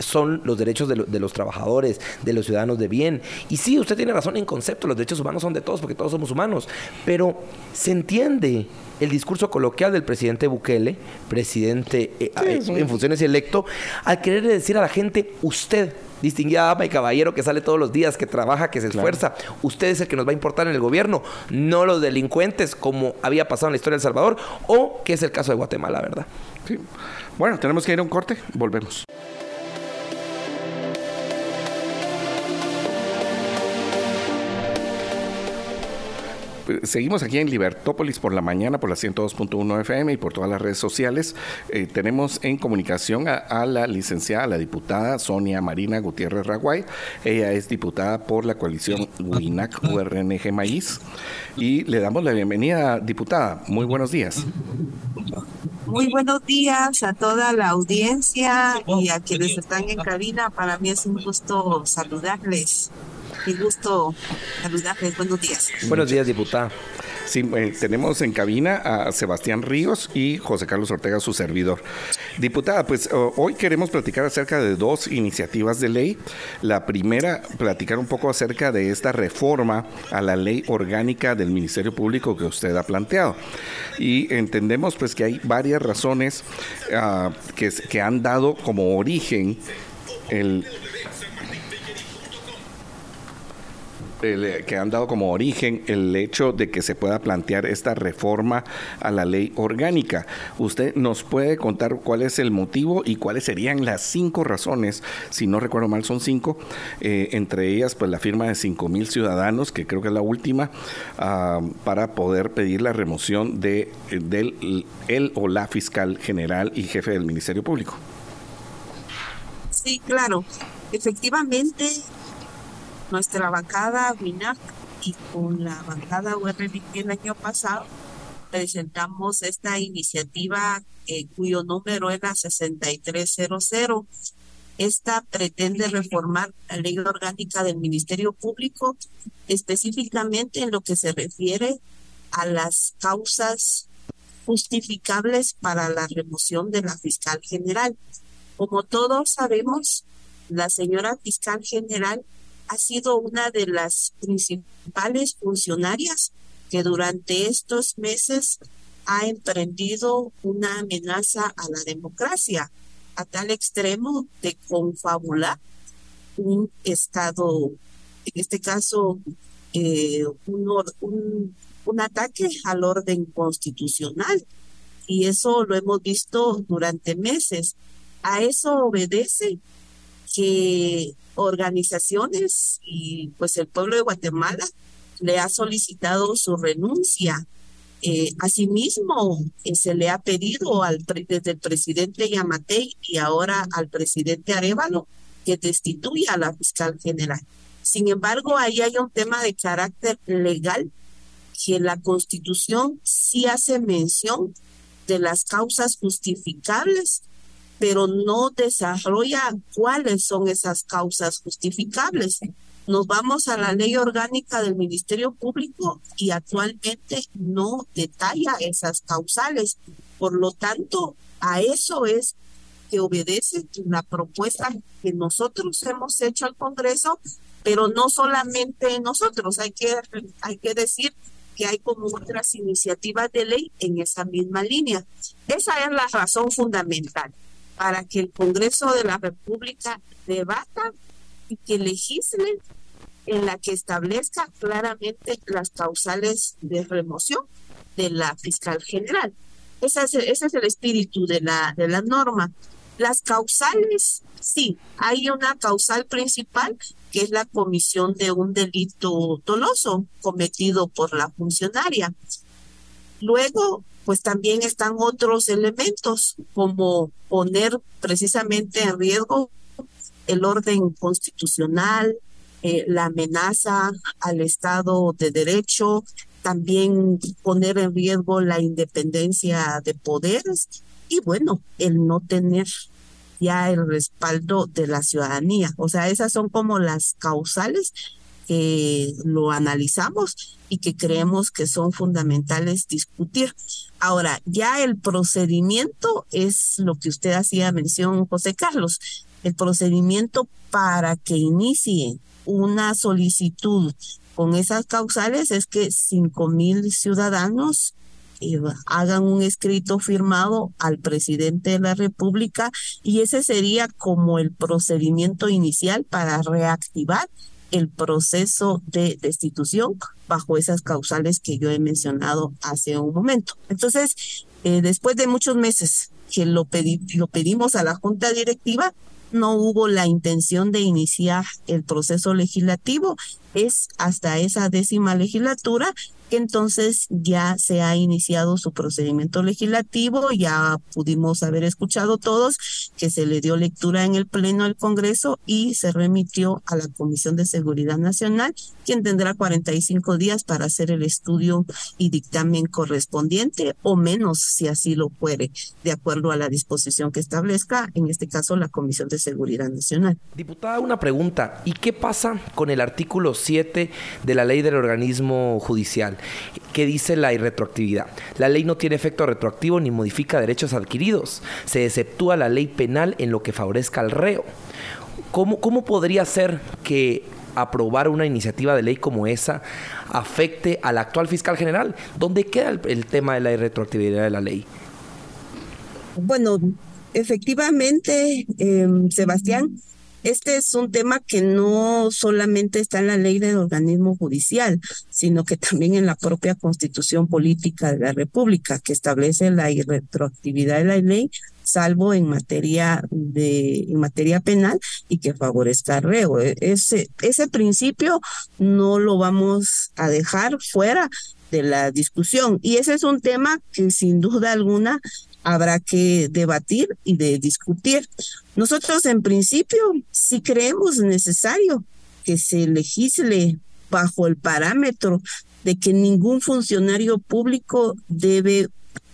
Speaker 2: son los derechos de, los trabajadores, de los ciudadanos de bien. Y sí, usted tiene razón en concepto, los derechos humanos son de todos porque todos somos humanos, pero se entiende el discurso coloquial del presidente Bukele, presidente eh, en funciones electo, al querer decir a la gente, usted, distinguida dama y caballero que sale todos los días, que trabaja, que se esfuerza. Usted es el que nos va a importar en el gobierno, no los delincuentes, como había pasado en la historia de El Salvador, o que es el caso de Guatemala, ¿verdad?
Speaker 1: Sí. Bueno, tenemos que ir a un corte, volvemos. Seguimos aquí en Libertópolis por la mañana, por la 102.1 FM y por todas las redes sociales. Eh, tenemos en comunicación a, la licenciada, la diputada Sonia Marina Gutiérrez Raguay. Ella es diputada por la coalición WINAC URNG Maíz. Y le damos la bienvenida, diputada. Muy buenos días.
Speaker 3: Muy buenos días a toda la audiencia y a quienes están en cabina. Para mí es un gusto saludarles. Un gusto saludarles. Buenos días.
Speaker 2: Buenos días, diputada.
Speaker 1: Eh, tenemos en cabina a Sebastián Ríos y José Carlos Ortega, su servidor. Diputada, pues hoy queremos platicar acerca de dos iniciativas de ley. La primera, platicar un poco acerca de esta reforma a la ley orgánica del Ministerio Público que usted ha planteado. Y entendemos pues que hay varias razones ah, que, que han dado como origen el que han dado como origen el hecho de que se pueda plantear esta reforma a la ley orgánica. ¿Usted nos puede contar cuál es el motivo y cuáles serían las cinco razones, si no recuerdo mal son cinco, eh, entre ellas pues la firma de cinco mil ciudadanos, que creo que es la última, ah, para poder pedir la remoción de del el o la fiscal general y jefe del Ministerio Público?
Speaker 3: Sí, claro. Efectivamente, nuestra bancada WINAC y con la bancada URLP el año pasado presentamos esta iniciativa eh, cuyo número era 6300. Esta pretende reformar la ley orgánica del Ministerio Público, específicamente en lo que se refiere a las causas justificables para la remoción de la fiscal general. Como todos sabemos, la señora fiscal general ha sido una de las principales funcionarias que durante estos meses ha emprendido una amenaza a la democracia a tal extremo de confabular un Estado, en este caso, eh, un, un ataque al orden constitucional. Y eso lo hemos visto durante meses. A eso obedece que organizaciones y pues el pueblo de Guatemala le ha solicitado su renuncia. Eh, asimismo, eh, se le ha pedido al desde el presidente Yamatei y ahora al presidente Arevalo que destituya a la fiscal general. Sin embargo, ahí hay un tema de carácter legal que la Constitución sí hace mención de las causas justificables pero no desarrolla cuáles son esas causas justificables. Nos vamos a la ley orgánica del Ministerio Público y actualmente no detalla esas causales. Por lo tanto, a eso es que obedece la propuesta que nosotros hemos hecho al Congreso, pero no solamente nosotros, hay que, hay que decir que hay como otras iniciativas de ley en esa misma línea. Esa es la razón fundamental para que el Congreso de la República debata y que legisle en la que establezca claramente las causales de remoción de la fiscal general. Ese es, es el espíritu de la, de la norma. Las causales, sí, hay una causal principal que es la comisión de un delito doloso cometido por la funcionaria. Luego, pues también están otros elementos como poner precisamente en riesgo el orden constitucional, eh, la amenaza al Estado de Derecho, también poner en riesgo la independencia de poderes y bueno, el no tener ya el respaldo de la ciudadanía. O sea, esas son como las causales que lo analizamos y que creemos que son fundamentales discutir. Ahora, ya el procedimiento es lo que usted hacía mención, José Carlos, el procedimiento para que inicie una solicitud con esas causales es que cinco mil ciudadanos eh, hagan un escrito firmado al presidente de la República y ese sería como el procedimiento inicial para reactivar el proceso de destitución bajo esas causales que yo he mencionado hace un momento. Entonces, eh, después de muchos meses que lo, lo pedimos a la Junta Directiva, no hubo la intención de iniciar el proceso legislativo. Es hasta esa décima legislatura que entonces ya se ha iniciado su procedimiento legislativo, ya pudimos haber escuchado todos que se le dio lectura en el Pleno del Congreso y se remitió a la Comisión de Seguridad Nacional, quien tendrá 45 días para hacer el estudio y dictamen correspondiente o menos si así lo puede, de acuerdo a la disposición que establezca, en este caso, la Comisión de Seguridad Nacional.
Speaker 2: Diputada, una pregunta. ¿Y qué pasa con el artículo 7 de la ley del organismo judicial? ¿Qué dice la irretroactividad? La ley no tiene efecto retroactivo ni modifica derechos adquiridos. Se exceptúa la ley penal en lo que favorezca al reo. ¿Cómo, cómo podría ser que aprobar una iniciativa de ley como esa afecte al actual fiscal general? ¿Dónde queda el, tema de la irretroactividad de la ley?
Speaker 3: Bueno, efectivamente, em, Sebastián, este es un tema que no solamente está en la ley del organismo judicial, sino que también en la propia constitución política de la República, que establece la irretroactividad de la ley, salvo en materia de en materia penal y que favorezca al reo. E, ese, ese principio no lo vamos a dejar fuera de la discusión. Y ese es un tema que sin duda alguna habrá que debatir y de discutir. Nosotros en principio sí creemos necesario que se legisle bajo el parámetro de que ningún funcionario público debe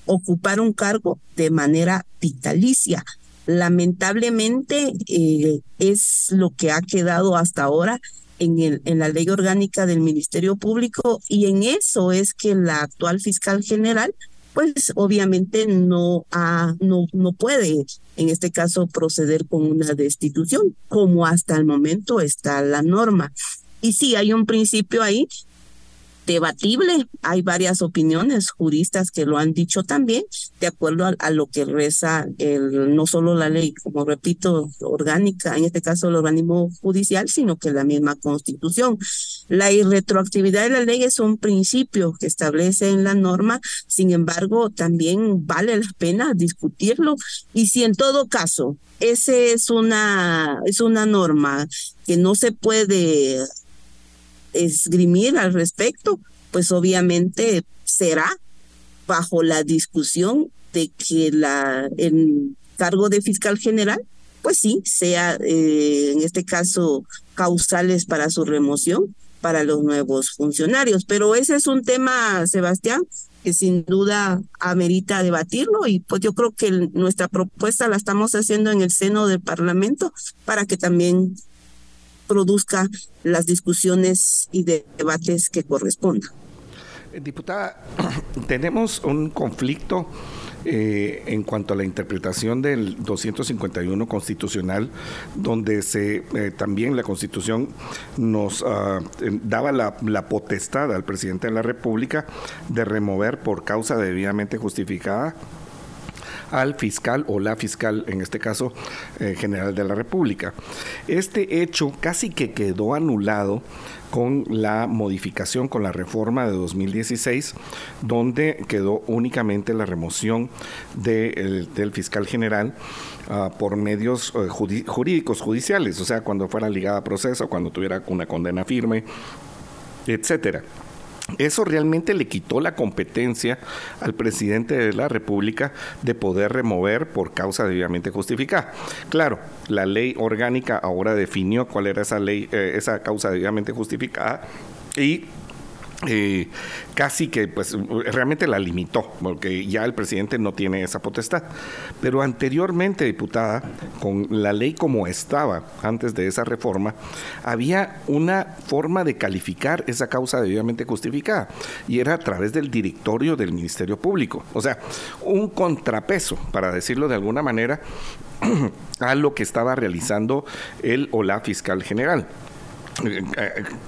Speaker 3: ocupar un cargo de manera vitalicia. Lamentablemente eh, es lo que ha quedado hasta ahora en, el, en la ley orgánica del Ministerio Público y en eso es que la actual fiscal general pues obviamente no, ha, no, no puede en este caso proceder con una destitución, como hasta el momento está la norma. Y sí, hay un principio ahí debatible. Hay varias opiniones juristas que lo han dicho también, de acuerdo a, lo que reza el, no solo la ley, como repito, orgánica, en este caso el organismo judicial, sino que la misma constitución. La irretroactividad de la ley es un principio que establece en la norma, sin embargo, también vale la pena discutirlo y si en todo caso ese es una es una norma que no se puede esgrimir al respecto, pues obviamente será bajo la discusión de que la el cargo de fiscal general, pues sí, sea eh, en este caso causales para su remoción para los nuevos funcionarios. Pero ese es un tema, Sebastián, que sin duda amerita debatirlo y pues yo creo que nuestra propuesta la estamos haciendo en el seno del Parlamento para que también produzca las discusiones y debates que correspondan.
Speaker 1: Diputada, tenemos un conflicto eh, en cuanto a la interpretación del 251 constitucional, donde se eh, también la Constitución nos ah, daba la, potestad al presidente de la República de remover por causa debidamente justificada al fiscal o la fiscal, en este caso eh, general de la República. Este hecho casi que quedó anulado con la modificación, con la reforma de 2016, donde quedó únicamente la remoción del fiscal general ah, por medios eh, jurídicos, judiciales, o sea, cuando fuera ligada a proceso, cuando tuviera una condena firme, etcétera. Eso realmente le quitó la competencia al presidente de la República de poder remover por causa debidamente justificada. Claro, la ley orgánica ahora definió cuál era esa ley, eh, esa causa debidamente justificada y eh, casi que pues realmente la limitó, porque ya el presidente no tiene esa potestad. Pero anteriormente, diputada, con la ley como estaba antes de esa reforma, había una forma de calificar esa causa debidamente justificada y era a través del directorio del Ministerio Público. O sea, un contrapeso, para decirlo de alguna manera, a lo que estaba realizando el o la fiscal general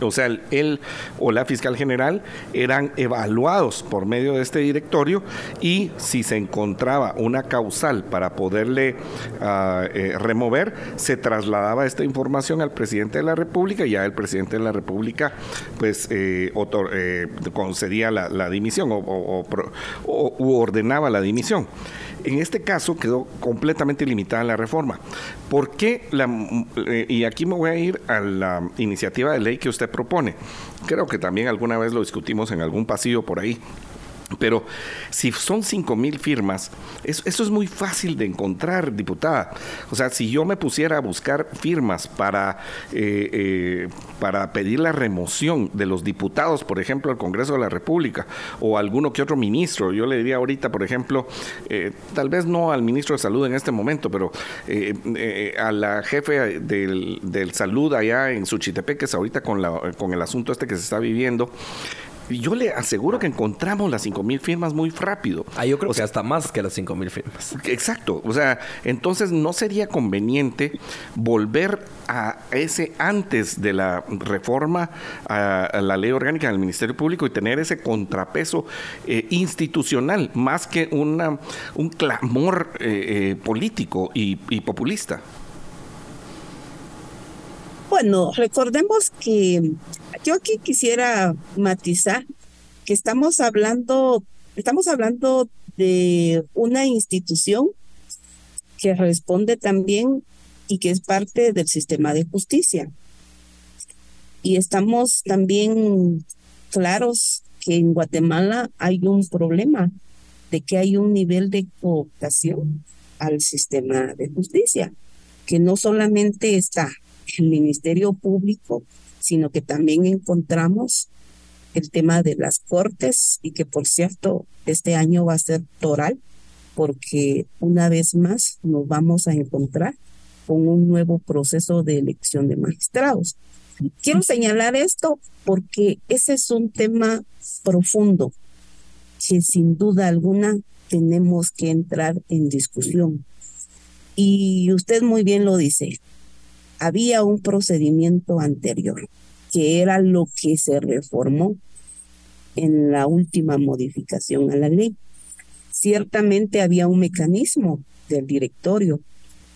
Speaker 1: o sea, él o la fiscal general eran evaluados por medio de este directorio y si se encontraba una causal para poderle ah, eh, remover, se trasladaba esta información al presidente de la República y ya el presidente de la República pues eh, eh, concedía la, dimisión o, ordenaba la dimisión. En este caso quedó completamente limitada la reforma, ¿Por qué la, eh, y aquí me voy a ir a la iniciativa de ley que usted propone? Creo que también alguna vez lo discutimos en algún pasillo por ahí. Pero si son cinco mil firmas, eso, es muy fácil de encontrar, diputada. O sea, si yo me pusiera a buscar firmas para, eh, eh, para pedir la remoción de los diputados, por ejemplo, al Congreso de la República, o alguno que otro ministro, yo le diría ahorita, por ejemplo, eh, tal vez no al ministro de Salud en este momento, pero a la jefe del, del Salud allá en Suchitepeques, ahorita con, la, con el asunto este que se está viviendo, yo le aseguro que encontramos las cinco mil firmas muy rápido.
Speaker 2: Ah, yo creo que hasta más que las cinco mil firmas.
Speaker 1: Exacto. O sea, entonces no sería conveniente volver a ese antes de la reforma a, la ley orgánica del Ministerio Público y tener ese contrapeso eh, institucional más que una, un clamor eh, eh, político y populista.
Speaker 3: Bueno, recordemos que yo aquí quisiera matizar que estamos hablando, estamos hablando de una institución que responde también y que es parte del sistema de justicia. Y estamos también claros que en Guatemala hay un problema de que hay un nivel de cooptación al sistema de justicia, que no solamente está el Ministerio Público, sino que también encontramos el tema de las cortes y que por cierto este año va a ser toral porque una vez más nos vamos a encontrar con un nuevo proceso de elección de magistrados. Quiero señalar esto porque ese es un tema profundo que sin duda alguna tenemos que entrar en discusión. Y usted muy bien lo dice, había un procedimiento anterior, que era lo que se reformó en la última modificación a la ley. Ciertamente había un mecanismo del directorio,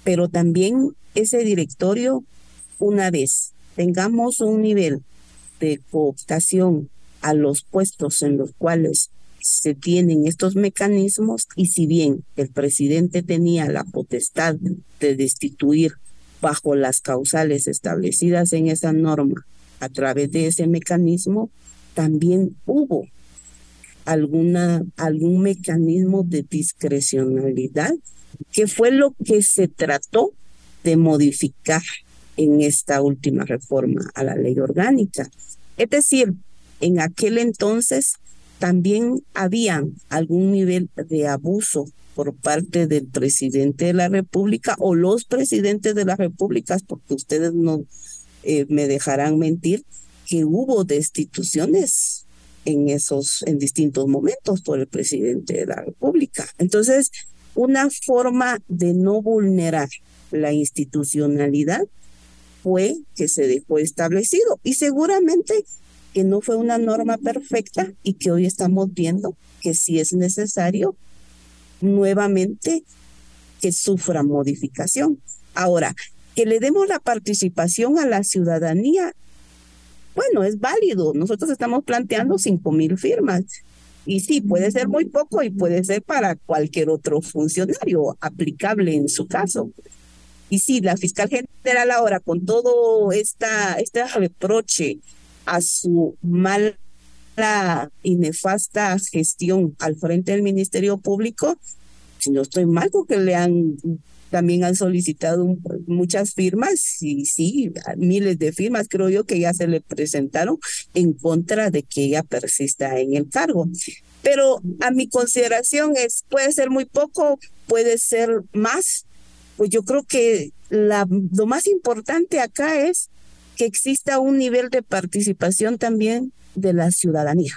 Speaker 3: pero también ese directorio, una vez tengamos un nivel de cooptación a los puestos en los cuales se tienen estos mecanismos y si bien el presidente tenía la potestad de destituir bajo las causales establecidas en esa norma a través de ese mecanismo, también hubo alguna, algún mecanismo de discrecionalidad, que fue lo que se trató de modificar en esta última reforma a la ley orgánica. Es decir, en aquel entonces también había algún nivel de abuso por parte del presidente de la República o los presidentes de las repúblicas, porque ustedes no eh, me dejarán mentir, que hubo destituciones en esos, en distintos momentos por el presidente de la República. Entonces, una forma de no vulnerar la institucionalidad fue que se dejó establecido y seguramente que no fue una norma perfecta y que hoy estamos viendo que si es necesario nuevamente que sufra modificación. Ahora, que le demos la participación a la ciudadanía, bueno, es válido. Nosotros estamos planteando cinco mil firmas. Y sí, puede ser muy poco y puede ser para cualquier otro funcionario aplicable en su caso. Y sí, la fiscal general ahora con todo esta, este reproche a su mala y nefasta gestión al frente del Ministerio Público, si no estoy mal, porque le han también han solicitado muchas firmas y sí, miles de firmas creo yo que ya se le presentaron en contra de que ella persista en el cargo. Pero a mi consideración es, puede ser muy poco, puede ser más. Pues yo creo que la, lo más importante acá es que exista un nivel de participación también de la ciudadanía,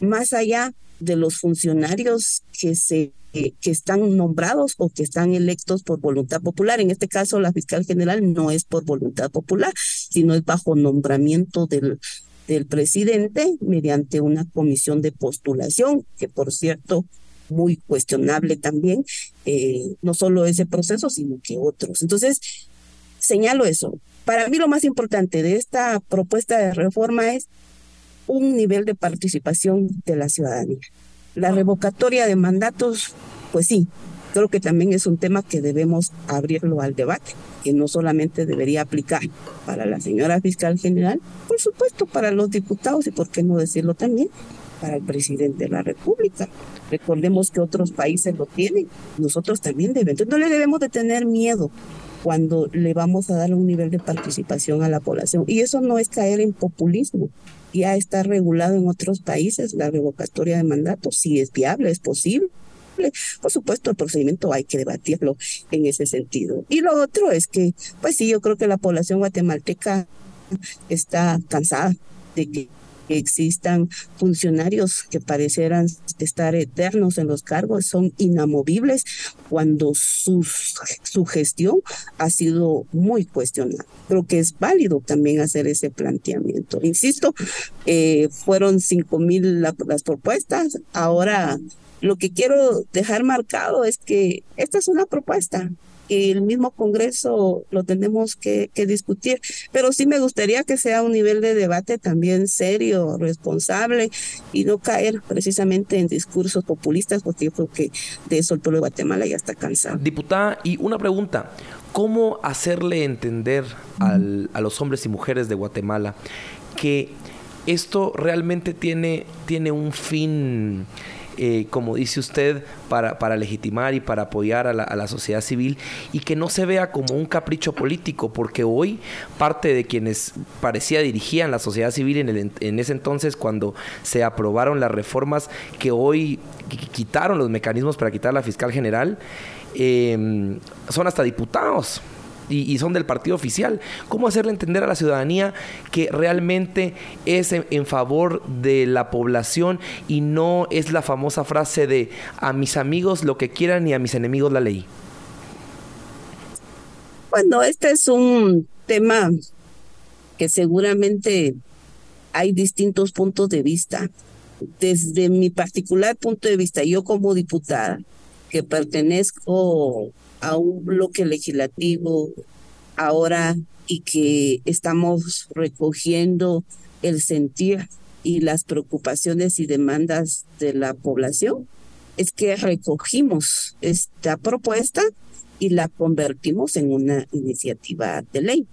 Speaker 3: más allá de los funcionarios que se que están nombrados o que están electos por voluntad popular. En este caso, la fiscal general no es por voluntad popular, sino es bajo nombramiento del, del presidente mediante una comisión de postulación, que por cierto, muy cuestionable también, eh, no solo ese proceso, sino que otros. Entonces, señalo eso, para mí lo más importante de esta propuesta de reforma es un nivel de participación de la ciudadanía. La revocatoria de mandatos, pues sí, creo que también es un tema que debemos abrirlo al debate, que no solamente debería aplicar para la señora fiscal general, por supuesto para los diputados y por qué no decirlo también para el presidente de la República. Recordemos que otros países lo tienen, nosotros también debemos. No le debemos de tener miedo cuando le vamos a dar un nivel de participación a la población. Y eso no es caer en populismo. Ya está regulado en otros países la revocatoria de mandato, si es viable, es posible. Por supuesto, el procedimiento hay que debatirlo en ese sentido. Y lo otro es que, pues sí, yo creo que la población guatemalteca está cansada de que existan funcionarios que parecieran estar eternos en los cargos, son inamovibles cuando su, su gestión ha sido muy cuestionada. Creo que es válido también hacer ese planteamiento. Insisto, eh, fueron cinco mil las propuestas, ahora lo que quiero dejar marcado es que esta es una propuesta, el mismo Congreso lo tenemos que, discutir, pero sí me gustaría que sea un nivel de debate también serio, responsable y no caer precisamente en discursos populistas, porque yo creo que de eso el pueblo de Guatemala ya está cansado.
Speaker 2: Diputada, y una pregunta, ¿cómo hacerle entender al, a los hombres y mujeres de Guatemala que esto realmente tiene, tiene un fin eh, como dice usted, para, para, legitimar y para apoyar a la, sociedad civil y que no se vea como un capricho político, porque hoy parte de quienes parecía dirigían la sociedad civil en, el, en ese entonces cuando se aprobaron las reformas que hoy quitaron los mecanismos para quitar la fiscal general, eh, son hasta diputados y, son del partido oficial. ¿Cómo hacerle entender a la ciudadanía que realmente es en, favor de la población y no es la famosa frase de a mis amigos lo que quieran y a mis enemigos la ley?
Speaker 3: Bueno, este es un tema que seguramente hay distintos puntos de vista. Desde mi particular punto de vista, yo como diputada, que pertenezco a un bloque legislativo ahora y que estamos recogiendo el sentir y las preocupaciones y demandas de la población, es que recogimos esta propuesta y la convertimos en una iniciativa de ley.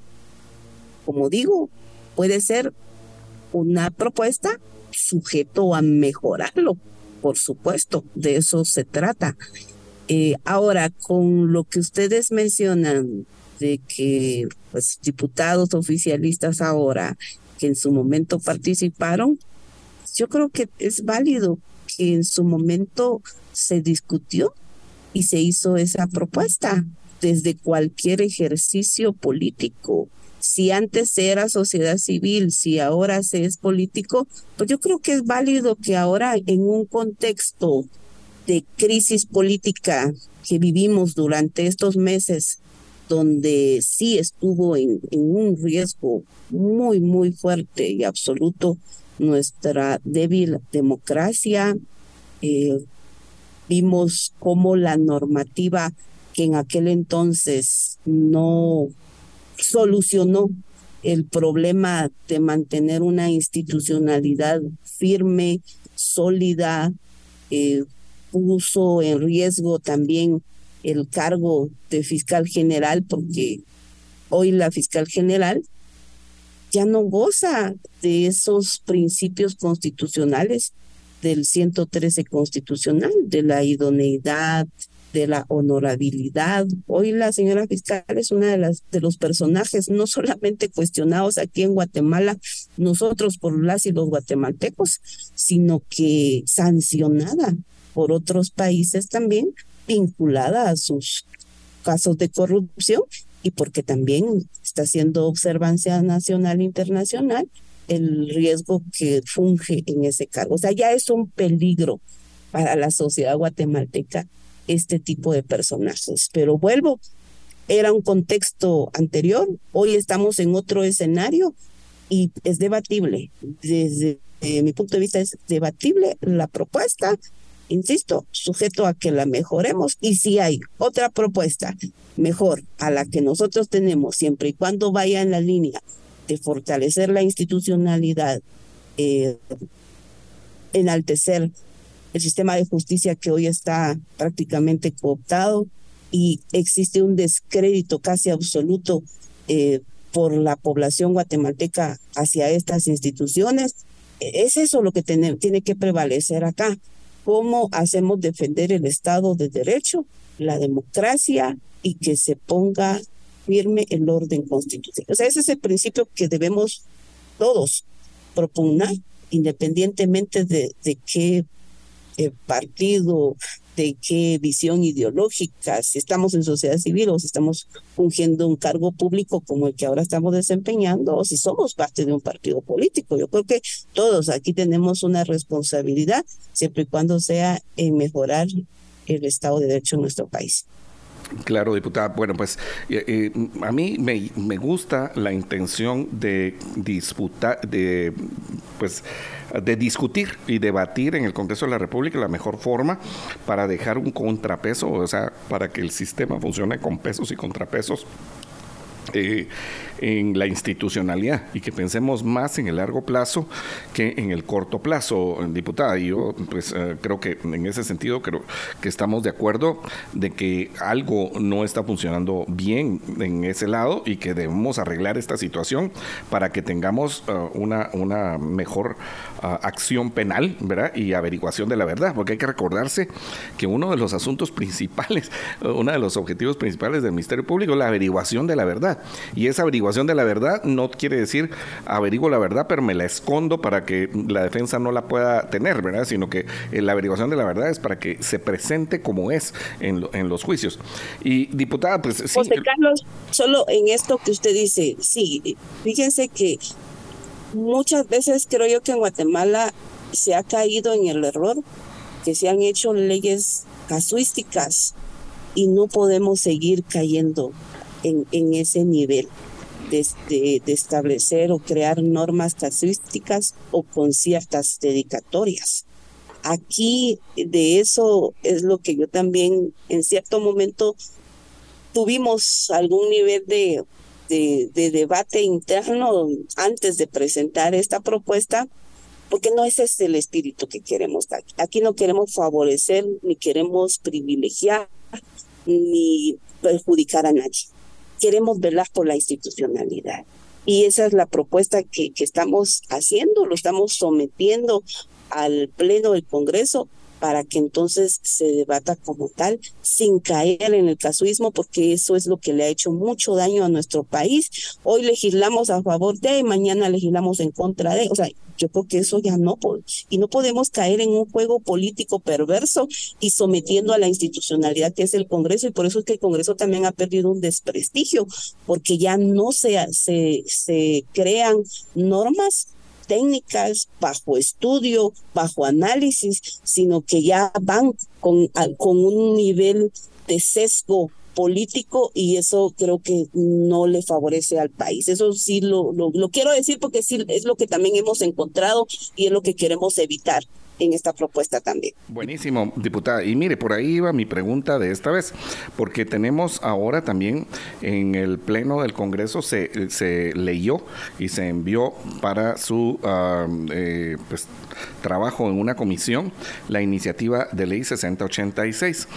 Speaker 3: Como digo, puede ser una propuesta sujeto a mejorarlo, por supuesto, de eso se trata. Eh, ahora, con lo que ustedes mencionan de que pues, diputados oficialistas ahora que en su momento participaron, yo creo que es válido que en su momento se discutió y se hizo esa propuesta desde cualquier ejercicio político. Si antes era sociedad civil, si ahora se es político, pues yo creo que es válido que ahora en un contexto de crisis política que vivimos durante estos meses, donde sí estuvo en, un riesgo muy, muy fuerte y absoluto nuestra débil democracia. Eh, vimos cómo la normativa que en aquel entonces no solucionó el problema de mantener una institucionalidad firme, sólida, eh, puso en riesgo también el cargo de fiscal general porque hoy la fiscal general ya no goza de esos principios constitucionales del 113 constitucional, de la idoneidad, de la honorabilidad. Hoy la señora fiscal es una de las de los personajes no solamente cuestionados aquí en Guatemala, nosotros por las y los guatemaltecos, sino que sancionada por otros países también vinculada a sus casos de corrupción y porque también está haciendo observancia nacional e internacional el riesgo que funge en ese cargo. O sea, ya es un peligro para la sociedad guatemalteca este tipo de personajes. Pero vuelvo, era un contexto anterior, hoy estamos en otro escenario y es debatible. Desde mi punto de vista es debatible la propuesta, insisto, sujeto a que la mejoremos y si hay otra propuesta mejor a la que nosotros tenemos, siempre y cuando vaya en la línea de fortalecer la institucionalidad, eh, enaltecer el sistema de justicia que hoy está prácticamente cooptado y existe un descrédito casi absoluto eh, por la población guatemalteca hacia estas instituciones. Es eso lo que tiene que prevalecer acá. ¿Cómo hacemos defender el Estado de Derecho, la democracia y que se ponga firme el orden constitucional? O sea, ese es el principio que debemos todos propugnar, independientemente de, de qué eh, partido, de qué visión ideológica, si estamos en sociedad civil o si estamos fungiendo un cargo público como el que ahora estamos desempeñando o si somos parte de un partido político. Yo creo que todos aquí tenemos una responsabilidad siempre y cuando sea en mejorar el Estado de Derecho en nuestro país.
Speaker 1: Claro, diputada. Bueno, pues eh, eh, a mí me, gusta la intención de disputar, de pues de discutir y debatir en el Congreso de la República la mejor forma para dejar un contrapeso, o sea, para que el sistema funcione con pesos y contrapesos eh, en la institucionalidad y que pensemos más en el largo plazo que en el corto plazo, diputada. Y yo pues eh, creo que en ese sentido creo que estamos de acuerdo de que algo no está funcionando bien en ese lado y que debemos arreglar esta situación para que tengamos eh, una, una mejor acción penal ¿verdad? y averiguación de la verdad, porque hay que recordarse que uno de los asuntos principales, uno de los objetivos principales del Ministerio Público es la averiguación de la verdad. Y esa averiguación de la verdad no quiere decir averiguo la verdad, pero me la escondo para que la defensa no la pueda tener, ¿verdad? Sino que eh, la averiguación de la verdad es para que se presente como es en, en los juicios. Y diputada, pues sí.
Speaker 3: José Carlos, solo en esto que usted dice, sí, fíjense que muchas veces creo yo que en Guatemala se ha caído en el error que se han hecho leyes casuísticas y no podemos seguir cayendo en, en ese nivel de, de, establecer o crear normas casuísticas o con ciertas dedicatorias. Aquí de eso es lo que yo también en cierto momento tuvimos algún nivel de, de, de, debate interno antes de presentar esta propuesta, porque no ese es el espíritu que queremos dar. Aquí no queremos favorecer, ni queremos privilegiar, ni perjudicar a nadie queremos velar por la institucionalidad. Y esa es la propuesta que, que estamos haciendo, lo estamos sometiendo al Pleno del Congreso para que entonces se debata como tal, sin caer en el casuismo, porque eso es lo que le ha hecho mucho daño a nuestro país. Hoy legislamos a favor de, mañana legislamos en contra de. O sea, yo creo que eso ya no. Y no podemos caer en un juego político perverso y sometiendo a la institucionalidad que es el Congreso. Y por eso es que el Congreso también ha perdido un desprestigio, porque ya no se, se, se crean normas técnicas, bajo estudio, bajo análisis, sino que ya van con, con un nivel de sesgo político y eso creo que no le favorece al país. Eso sí lo, lo, lo, quiero decir porque sí es lo que también hemos encontrado y es lo que queremos evitar en esta propuesta también.
Speaker 1: Buenísimo, diputada. Y mire, por ahí iba mi pregunta de esta vez, porque tenemos ahora también en el Pleno del Congreso se, se leyó y se envió para su eh, pues, trabajo en una comisión la iniciativa de ley 6086,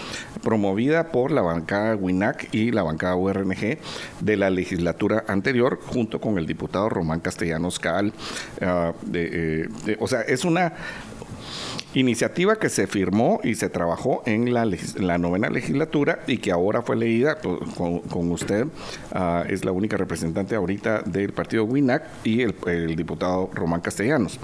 Speaker 1: promovida por la bancada WINAC y la bancada URNG de la legislatura anterior, junto con el diputado Román Castellanos Cal. Ah, eh, o sea, es una Iniciativa que se firmó y se trabajó en la, la novena legislatura y que ahora fue leída con, usted. Uh, es la única representante ahorita del partido WINAC y el diputado Román Castellanos.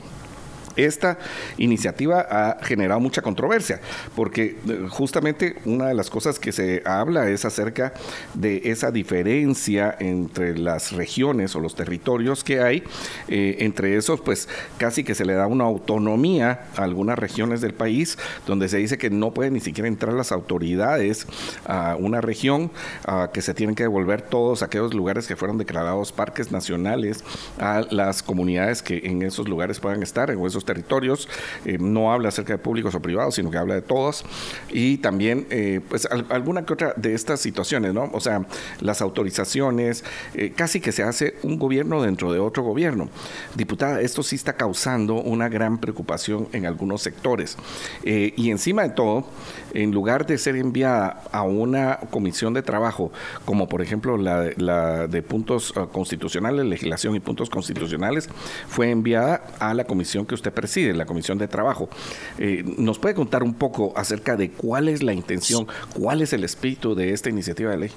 Speaker 1: Esta iniciativa ha generado mucha controversia, porque eh, justamente una de las cosas que se habla es acerca de esa diferencia entre las regiones o los territorios que hay. Eh, entre esos, pues casi que se le da una autonomía a algunas regiones del país, donde se dice que no pueden ni siquiera entrar las autoridades a una región, que se tienen que devolver todos aquellos lugares que fueron declarados parques nacionales a las comunidades que en esos lugares puedan estar, esos territorios, eh, no habla acerca de públicos o privados, sino que habla de todos, y también, eh, pues, alguna que otra de estas situaciones, ¿no? O sea, las autorizaciones, casi que se hace un gobierno dentro de otro gobierno. Diputada, esto sí está causando una gran preocupación en algunos sectores. y encima de todo, en lugar de ser enviada a una comisión de trabajo, como por ejemplo la de puntos constitucionales, legislación y puntos constitucionales, fue enviada a la comisión que usted preside, la comisión de trabajo. Eh, ¿Nos puede contar un poco acerca de cuál es la intención, cuál es el espíritu de esta iniciativa de ley?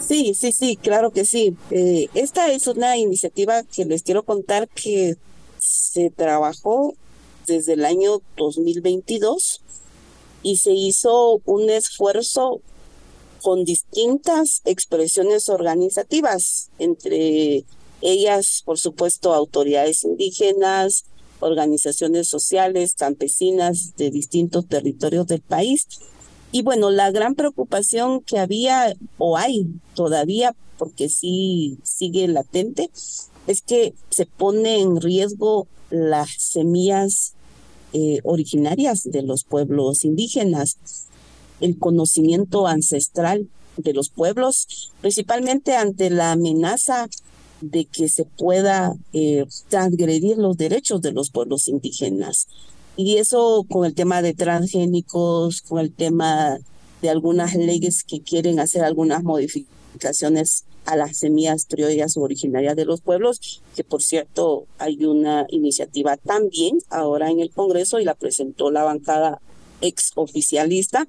Speaker 3: Sí, sí, sí, claro que sí. Eh, esta es una iniciativa que les quiero contar que se trabajó desde el año 2022 y se hizo un esfuerzo con distintas expresiones organizativas, entre ellas, por supuesto, autoridades indígenas, organizaciones sociales, campesinas de distintos territorios del país. Y bueno, la gran preocupación que había o hay todavía, porque sí sigue latente, es que se pone en riesgo las semillas eh, originarias de los pueblos indígenas el conocimiento ancestral de los pueblos, principalmente ante la amenaza de que se pueda eh, transgredir los derechos de los pueblos indígenas. Y eso con el tema de transgénicos, con el tema de algunas leyes que quieren hacer algunas modificaciones a las semillas criollas originarias de los pueblos, que por cierto hay una iniciativa también ahora en el Congreso y la presentó la bancada ex oficialista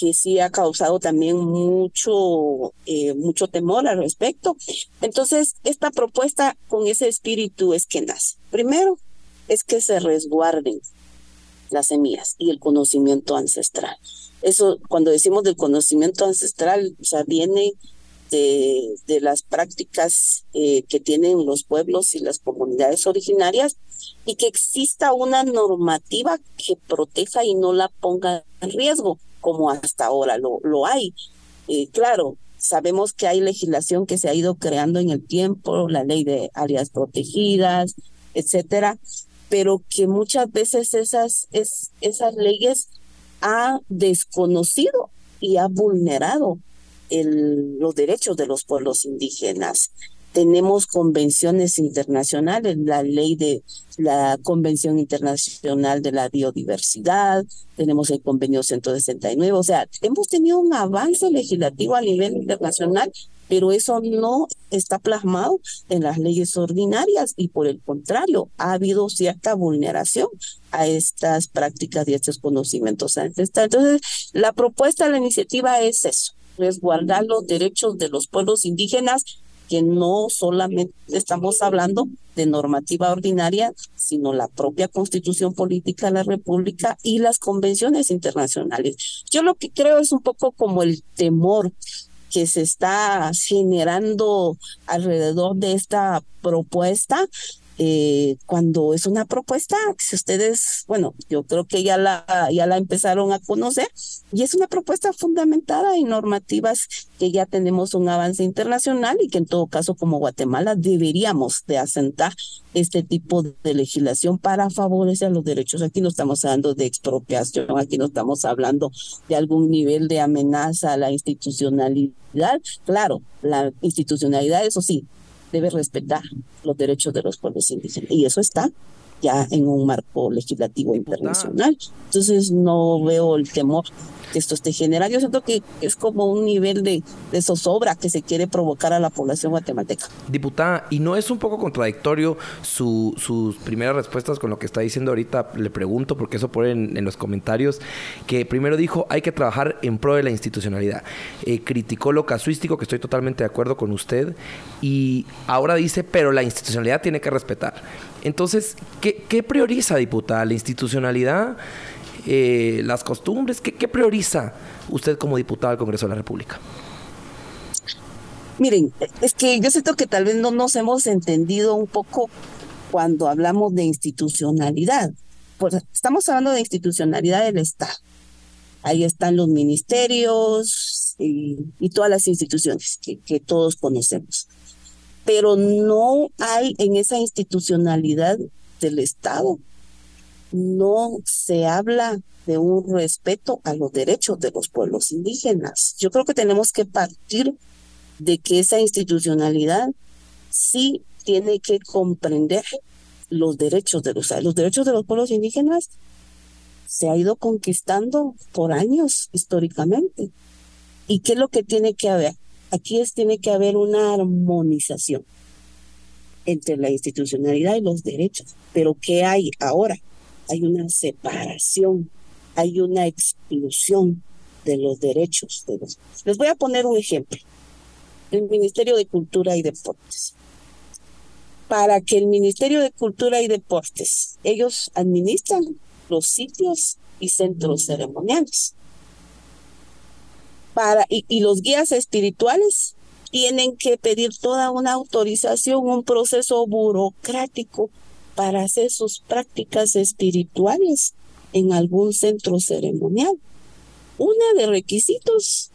Speaker 3: que sí ha causado también mucho, eh, mucho temor al respecto. Entonces, esta propuesta con ese espíritu es que nace. Primero, es que se resguarden las semillas y el conocimiento ancestral. Eso, cuando decimos del conocimiento ancestral, o sea, viene de, de las prácticas eh, que tienen los pueblos y las comunidades originarias y que exista una normativa que proteja y no la ponga en riesgo como hasta ahora lo, lo hay. Claro, sabemos que hay legislación que se ha ido creando en el tiempo, la ley de áreas protegidas, etcétera, pero que muchas veces esas, es, esas leyes ha desconocido y ha vulnerado los derechos de los pueblos indígenas tenemos convenciones internacionales, la ley de la Convención Internacional de la Biodiversidad, tenemos el convenio 169, o sea, hemos tenido un avance legislativo a nivel internacional, pero eso no está plasmado en las leyes ordinarias y por el contrario, ha habido cierta vulneración a estas prácticas y a estos conocimientos ancestrales. Entonces, la propuesta de la iniciativa es eso, resguardar los derechos de los pueblos indígenas que no solamente estamos hablando de normativa ordinaria, sino la propia constitución política de la República y las convenciones internacionales. Yo lo que creo es un poco como el temor que se está generando alrededor de esta propuesta eh, cuando es una propuesta, si ustedes, bueno, yo creo que ya la, ya la empezaron a conocer y es una propuesta fundamentada en normativas que ya tenemos un avance internacional y que en todo caso como Guatemala deberíamos de asentar este tipo de legislación para favorecer los derechos. Aquí no estamos hablando de expropiación, aquí no estamos hablando de algún nivel de amenaza a la institucionalidad. Claro, la institucionalidad, eso sí, debe respetar los derechos de los pueblos indígenas. Y eso está ya en un marco legislativo internacional. Entonces no veo el temor que esto esté generando. Yo siento que es como un nivel de, de, zozobra que se quiere provocar a la población guatemalteca.
Speaker 2: Diputada, ¿y no es un poco contradictorio su, sus primeras respuestas con lo que está diciendo ahorita? Le pregunto, porque eso pone en, los comentarios, que primero dijo hay que trabajar en pro de la institucionalidad. Eh, criticó lo casuístico, que estoy totalmente de acuerdo con usted, y ahora dice, pero la institucionalidad tiene que respetar. Entonces, ¿qué, qué prioriza, diputada? ¿La institucionalidad? Eh, las costumbres? ¿Qué, prioriza usted como diputado del Congreso de la República?
Speaker 3: Miren, es que yo siento que tal vez no nos hemos entendido un poco cuando hablamos de institucionalidad. Pues estamos hablando de institucionalidad del Estado. Ahí están los ministerios y, todas las instituciones que, que todos conocemos. Pero no hay en esa institucionalidad del Estado no se habla de un respeto a los derechos de los pueblos indígenas. Yo creo que tenemos que partir de que esa institucionalidad sí tiene que comprender los derechos de los, derechos de los pueblos indígenas se ha ido conquistando por años históricamente. ¿Y qué es lo que tiene que haber? Aquí es, tiene que haber una armonización entre la institucionalidad y los derechos. Pero ¿qué hay ahora? Hay una separación, hay una exclusión de los derechos de los. Les voy a poner un ejemplo. El Ministerio de Cultura y Deportes. Para que el Ministerio de Cultura y Deportes, ellos administran los sitios y centros ceremoniales. Para, y, y los guías espirituales tienen que pedir toda una autorización, un proceso burocrático para hacer sus prácticas espirituales en algún centro ceremonial. Una de requisitos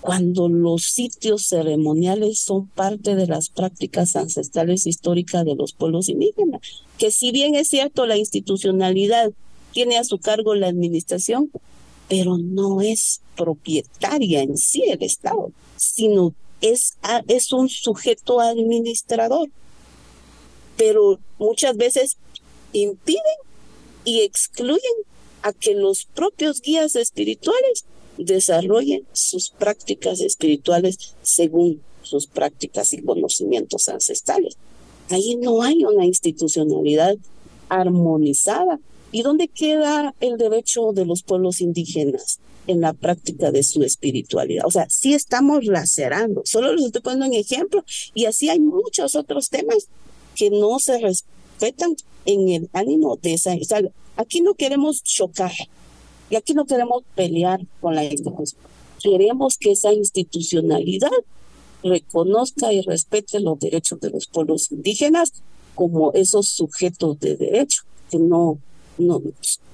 Speaker 3: cuando los sitios ceremoniales son parte de las prácticas ancestrales históricas de los pueblos indígenas, que si bien es cierto la institucionalidad tiene a su cargo la administración, pero no es propietaria en sí el Estado, sino es, es un sujeto administrador. Pero muchas veces impiden y excluyen a que los propios guías espirituales desarrollen sus prácticas espirituales según sus prácticas y conocimientos ancestrales. Ahí no hay una institucionalidad armonizada ¿Y dónde queda el derecho de los pueblos indígenas en la práctica de su espiritualidad? O sea, sí estamos lacerando, solo les estoy poniendo un ejemplo, y así hay muchos otros temas que no se respetan en el ánimo de esa. O sea, aquí no queremos chocar y aquí no queremos pelear con la institución. Queremos que esa institucionalidad reconozca y respete los derechos de los pueblos indígenas como esos sujetos de derecho, que no no,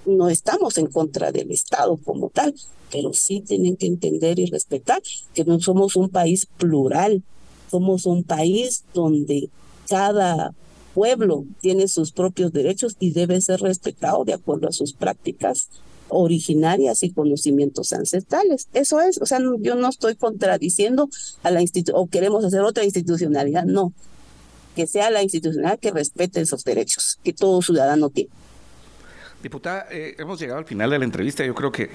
Speaker 3: no estamos en contra del Estado como tal, pero sí tienen que entender y respetar que no somos un país plural, somos un país donde cada pueblo tiene sus propios derechos y debe ser respetado de acuerdo a sus prácticas originarias y conocimientos ancestrales. Eso es, o sea, yo no estoy contradiciendo a la institución o queremos hacer otra institucionalidad, no. Que sea la institucionalidad que respete esos derechos que todo ciudadano tiene.
Speaker 1: Diputada, eh, hemos llegado al final de la entrevista. Yo creo que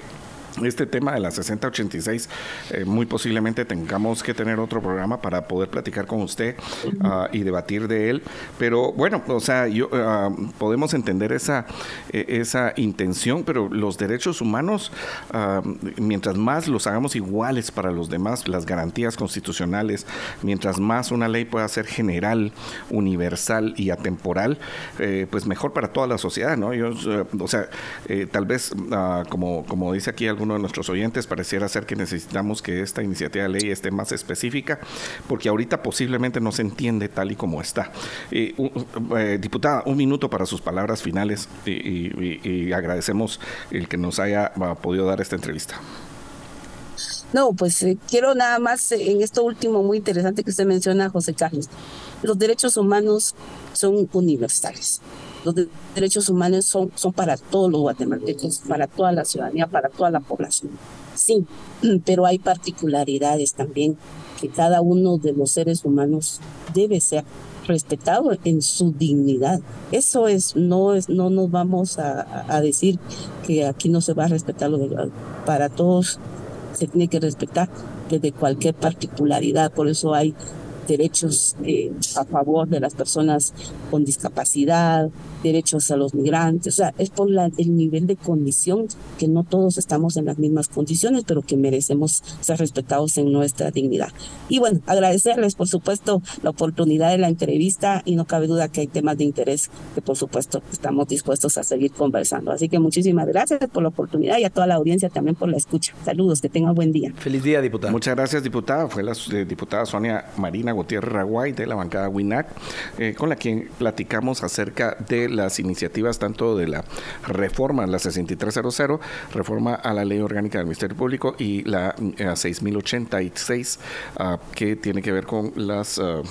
Speaker 1: este tema de la 6086, eh, muy posiblemente tengamos que tener otro programa para poder platicar con usted ah, y debatir de él. Pero bueno, o sea, yo, ah, podemos entender esa, eh, esa intención, pero los derechos humanos, ah, mientras más los hagamos iguales para los demás, las garantías constitucionales, mientras más una ley pueda ser general, universal y atemporal, eh, pues mejor para toda la sociedad, ¿no? Yo, o sea, tal vez, como, como dice aquí alguno de nuestros oyentes, pareciera ser que necesitamos que esta iniciativa de ley esté más específica, porque ahorita posiblemente no se entiende tal y como está. Eh, eh, diputada, un minuto para sus palabras finales y, agradecemos el que nos haya podido dar esta entrevista.
Speaker 3: No, pues eh, quiero nada más en esto último muy interesante que usted menciona, José Carlos. Los derechos humanos son universales los derechos humanos son, son para todos los guatemaltecos, para toda la ciudadanía, para toda la población. Sí, pero hay particularidades también que cada uno de los seres humanos debe ser respetado en su dignidad. Eso es, no es, no nos vamos a, a decir que aquí no se va a respetar lo de, para todos se tiene que respetar desde cualquier particularidad, por eso hay derechos eh, a favor de las personas con discapacidad, derechos a los migrantes, o sea, es por la, el nivel de condición que no todos estamos en las mismas condiciones, pero que merecemos ser respetados en nuestra dignidad. Y bueno, agradecerles, por supuesto, la oportunidad de la entrevista y no cabe duda que hay temas de interés que, por supuesto, estamos dispuestos a seguir conversando. Así que muchísimas gracias por la oportunidad y a toda la audiencia también por la escucha. Saludos, que tengan buen día.
Speaker 2: Feliz día, diputada.
Speaker 1: Muchas gracias, diputada. Fue la eh, diputada Sonia Marina Gutiérrez Raguay de la bancada WINAC, eh, con la quien platicamos acerca de las iniciativas tanto de la reforma, la 6300, reforma a la ley orgánica del Ministerio Público y la 6086, eh, ah, que tiene que ver con las... Ah,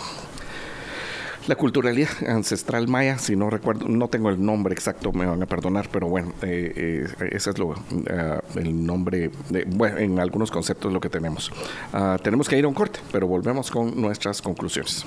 Speaker 1: la culturalidad ancestral maya, si no recuerdo, no tengo el nombre exacto, me van a perdonar, pero bueno, eh, eh, ese es lo, eh, el nombre, de, bueno, en algunos conceptos lo que tenemos. Ah, tenemos que ir a un corte, pero volvemos con nuestras conclusiones.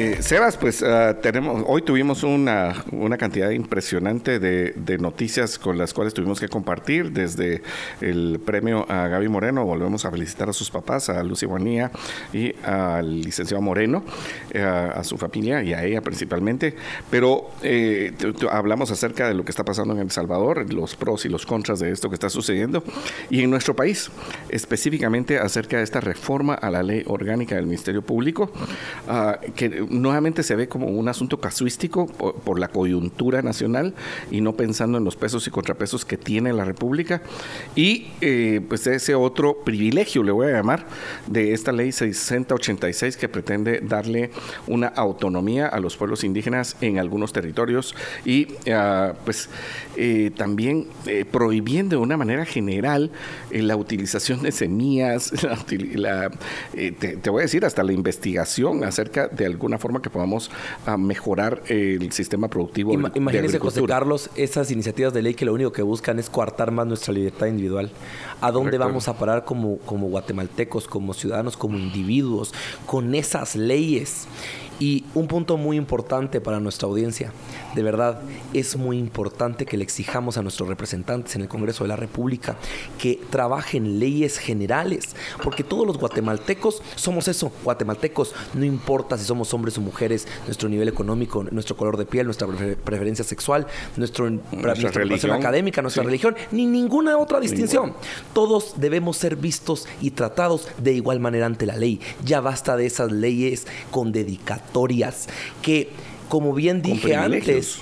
Speaker 1: Eh, Sebas, pues uh, tenemos, hoy tuvimos una, una cantidad impresionante de, noticias con las cuales tuvimos que compartir, desde el premio a Gaby Moreno, volvemos a felicitar a sus papás, a Lucy Guanía y al licenciado Moreno, eh, a su familia y a ella principalmente, pero eh, hablamos acerca de lo que está pasando en El Salvador, los pros y los contras de esto que está sucediendo, y en nuestro país, específicamente acerca de esta reforma a la ley orgánica del Ministerio Público, uh, que nuevamente se ve como un asunto casuístico por, la coyuntura nacional y no pensando en los pesos y contrapesos que tiene la República. Y eh, pues ese otro privilegio, le voy a llamar, de esta ley 6086 que pretende darle una autonomía a los pueblos indígenas en algunos territorios y uh, pues eh, también eh, prohibiendo de una manera general la utilización de semillas, la, la, te, te, voy a decir hasta la investigación acerca de alguna forma que podamos uh, mejorar el sistema productivo.
Speaker 2: Ima imagínese, José Carlos, esas iniciativas de ley que lo único que buscan es coartar más nuestra libertad individual. ¿A dónde Correcto. vamos a parar como, como guatemaltecos, como ciudadanos, como individuos, con esas leyes? Y un punto muy importante para nuestra audiencia, de verdad, es muy importante que le exijamos a nuestros representantes en el Congreso de la República que trabajen leyes generales, porque todos los guatemaltecos somos eso, guatemaltecos, no importa si somos hombres o mujeres, nuestro nivel económico, nuestro color de piel, nuestra preferencia sexual, nuestro, nuestra, nuestra religión académica, nuestra sí. religión, ni ninguna otra distinción. Ninguna. Todos debemos ser vistos y tratados de igual manera ante la ley. Ya basta de esas leyes con que, como bien dije antes,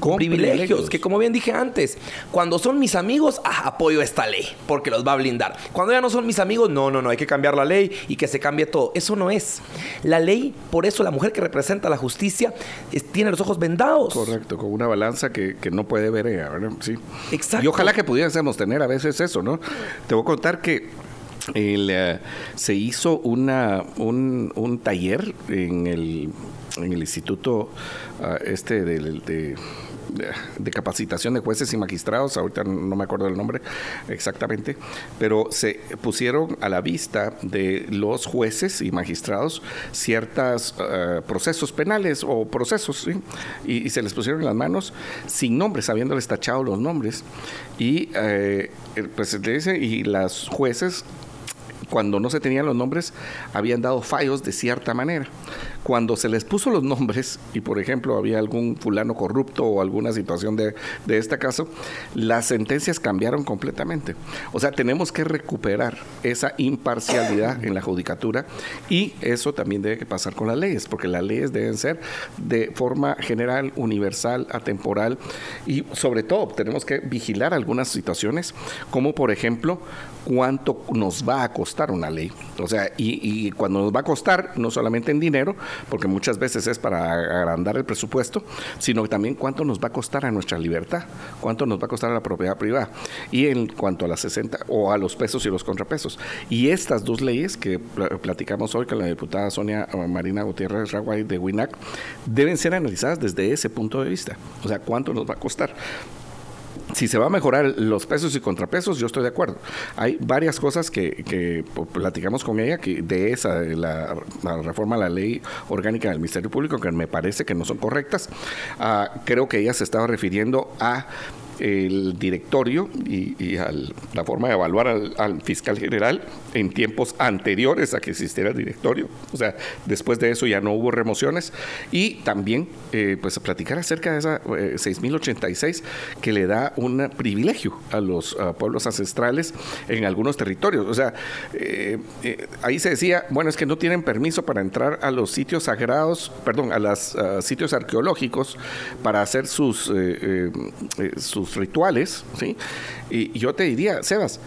Speaker 2: con, privilegios, privilegios, que como bien dije antes, cuando son mis amigos, ah, apoyo esta ley, porque los va a blindar. Cuando ya no son mis amigos, no, no, no, hay que cambiar la ley y que se cambie todo. Eso no es. La ley, por eso la mujer que representa la justicia es, tiene los ojos vendados.
Speaker 1: Correcto, con una balanza que, que no puede ver ella, ¿verdad? Sí.
Speaker 2: Exacto.
Speaker 1: Y ojalá que pudiésemos tener a veces eso, ¿no? Te voy a contar que el, uh, se hizo una, un, un, taller en el, en el instituto uh, este de, de, capacitación de jueces y magistrados, ahorita no me acuerdo del nombre exactamente, pero se pusieron a la vista de los jueces y magistrados ciertos uh, procesos penales o procesos, ¿sí? y, se les pusieron en las manos sin nombres, habiéndoles tachado los nombres. Y eh, dice, y las jueces cuando no se tenían los nombres, habían dado fallos de cierta manera. Cuando se les puso los nombres, y por ejemplo había algún fulano corrupto o alguna situación de, de este caso, las sentencias cambiaron completamente. O sea, tenemos que recuperar esa imparcialidad en la judicatura y eso también debe pasar con las leyes, porque las leyes deben ser de forma general, universal, atemporal y sobre todo tenemos que vigilar algunas situaciones, como por ejemplo cuánto nos va a costar una ley. O sea, y, cuando nos va a costar, no solamente en dinero, porque muchas veces es para agrandar el presupuesto, sino también cuánto nos va a costar a nuestra libertad, cuánto nos va a costar a la propiedad privada. Y en cuanto a las 60 o a los pesos y los contrapesos. Y estas dos leyes que platicamos hoy con la diputada Sonia Marina Gutiérrez Raguay de WINAC deben ser analizadas desde ese punto de vista. O sea, cuánto nos va a costar si se va a mejorar los pesos y contrapesos, yo estoy de acuerdo. Hay varias cosas que, platicamos con ella que de esa, la, reforma a la ley orgánica del Ministerio Público, que me parece que no son correctas. Uh, creo que ella se estaba refiriendo a el directorio y, la forma de evaluar al, al, fiscal general en tiempos anteriores a que existiera el directorio. O sea, después de eso ya no hubo remociones. Y también, eh, pues, platicar acerca de esa eh, 6086 que le da un privilegio a los pueblos ancestrales en algunos territorios. O sea, eh, ahí se decía, bueno, es que no tienen permiso para entrar a los sitios sagrados, perdón, a los sitios arqueológicos para hacer sus, eh, rituales, ¿sí? Y yo te diría, Sebas,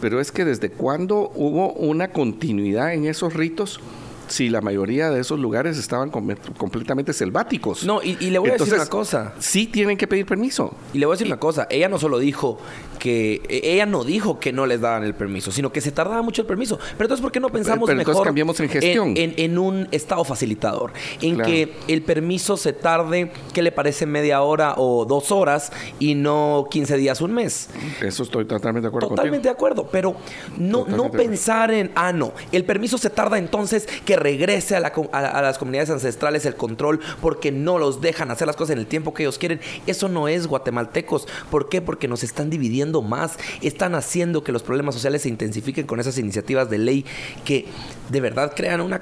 Speaker 1: pero es que desde cuándo hubo una continuidad en esos ritos si la mayoría de esos lugares estaban completamente selváticos?
Speaker 2: No, y, le voy a decir una cosa.
Speaker 1: Sí tienen que pedir permiso.
Speaker 2: Y le voy a decir una cosa. Ella no solo dijo que... E, ella no dijo que no les daban el permiso, sino que se tardaba mucho el permiso. Pero entonces, ¿por qué no pensamos
Speaker 1: pero,
Speaker 2: mejor...
Speaker 1: cambiamos en gestión.
Speaker 2: En, un estado facilitador. En que el permiso se tarde, ¿qué le parece? Media hora o dos horas y no 15 días, un mes.
Speaker 1: Eso estoy totalmente de acuerdo
Speaker 2: Totalmente de acuerdo. Pero no, no pensar en, ah, no, el permiso se tarda entonces que regrese a, las comunidades ancestrales el control porque no los dejan hacer las cosas en el tiempo que ellos quieren. Eso no es guatemaltecos. ¿Por qué? Porque nos están dividiendo más. Están haciendo que los problemas sociales se intensifiquen con esas iniciativas de ley que de verdad crean una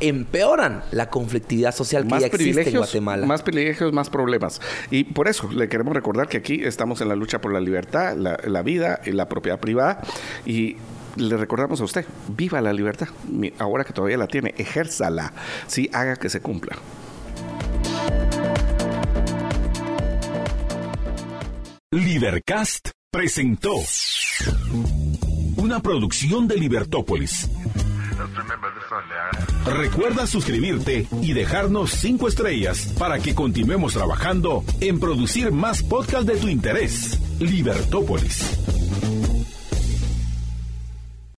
Speaker 2: empeoran la conflictividad social que ya existe en Guatemala.
Speaker 1: Más privilegios, más problemas. Y por eso le queremos recordar que aquí estamos en la lucha por la libertad, la, la vida y la propiedad privada. Y le recordamos a usted, viva la libertad, ahora que todavía la tiene, ejérzala, sí, haga que se cumpla.
Speaker 4: Libercast presentó una producción de Libertópolis. Recuerda suscribirte y dejarnos cinco estrellas para que continuemos trabajando en producir más podcasts de tu interés. Libertópolis.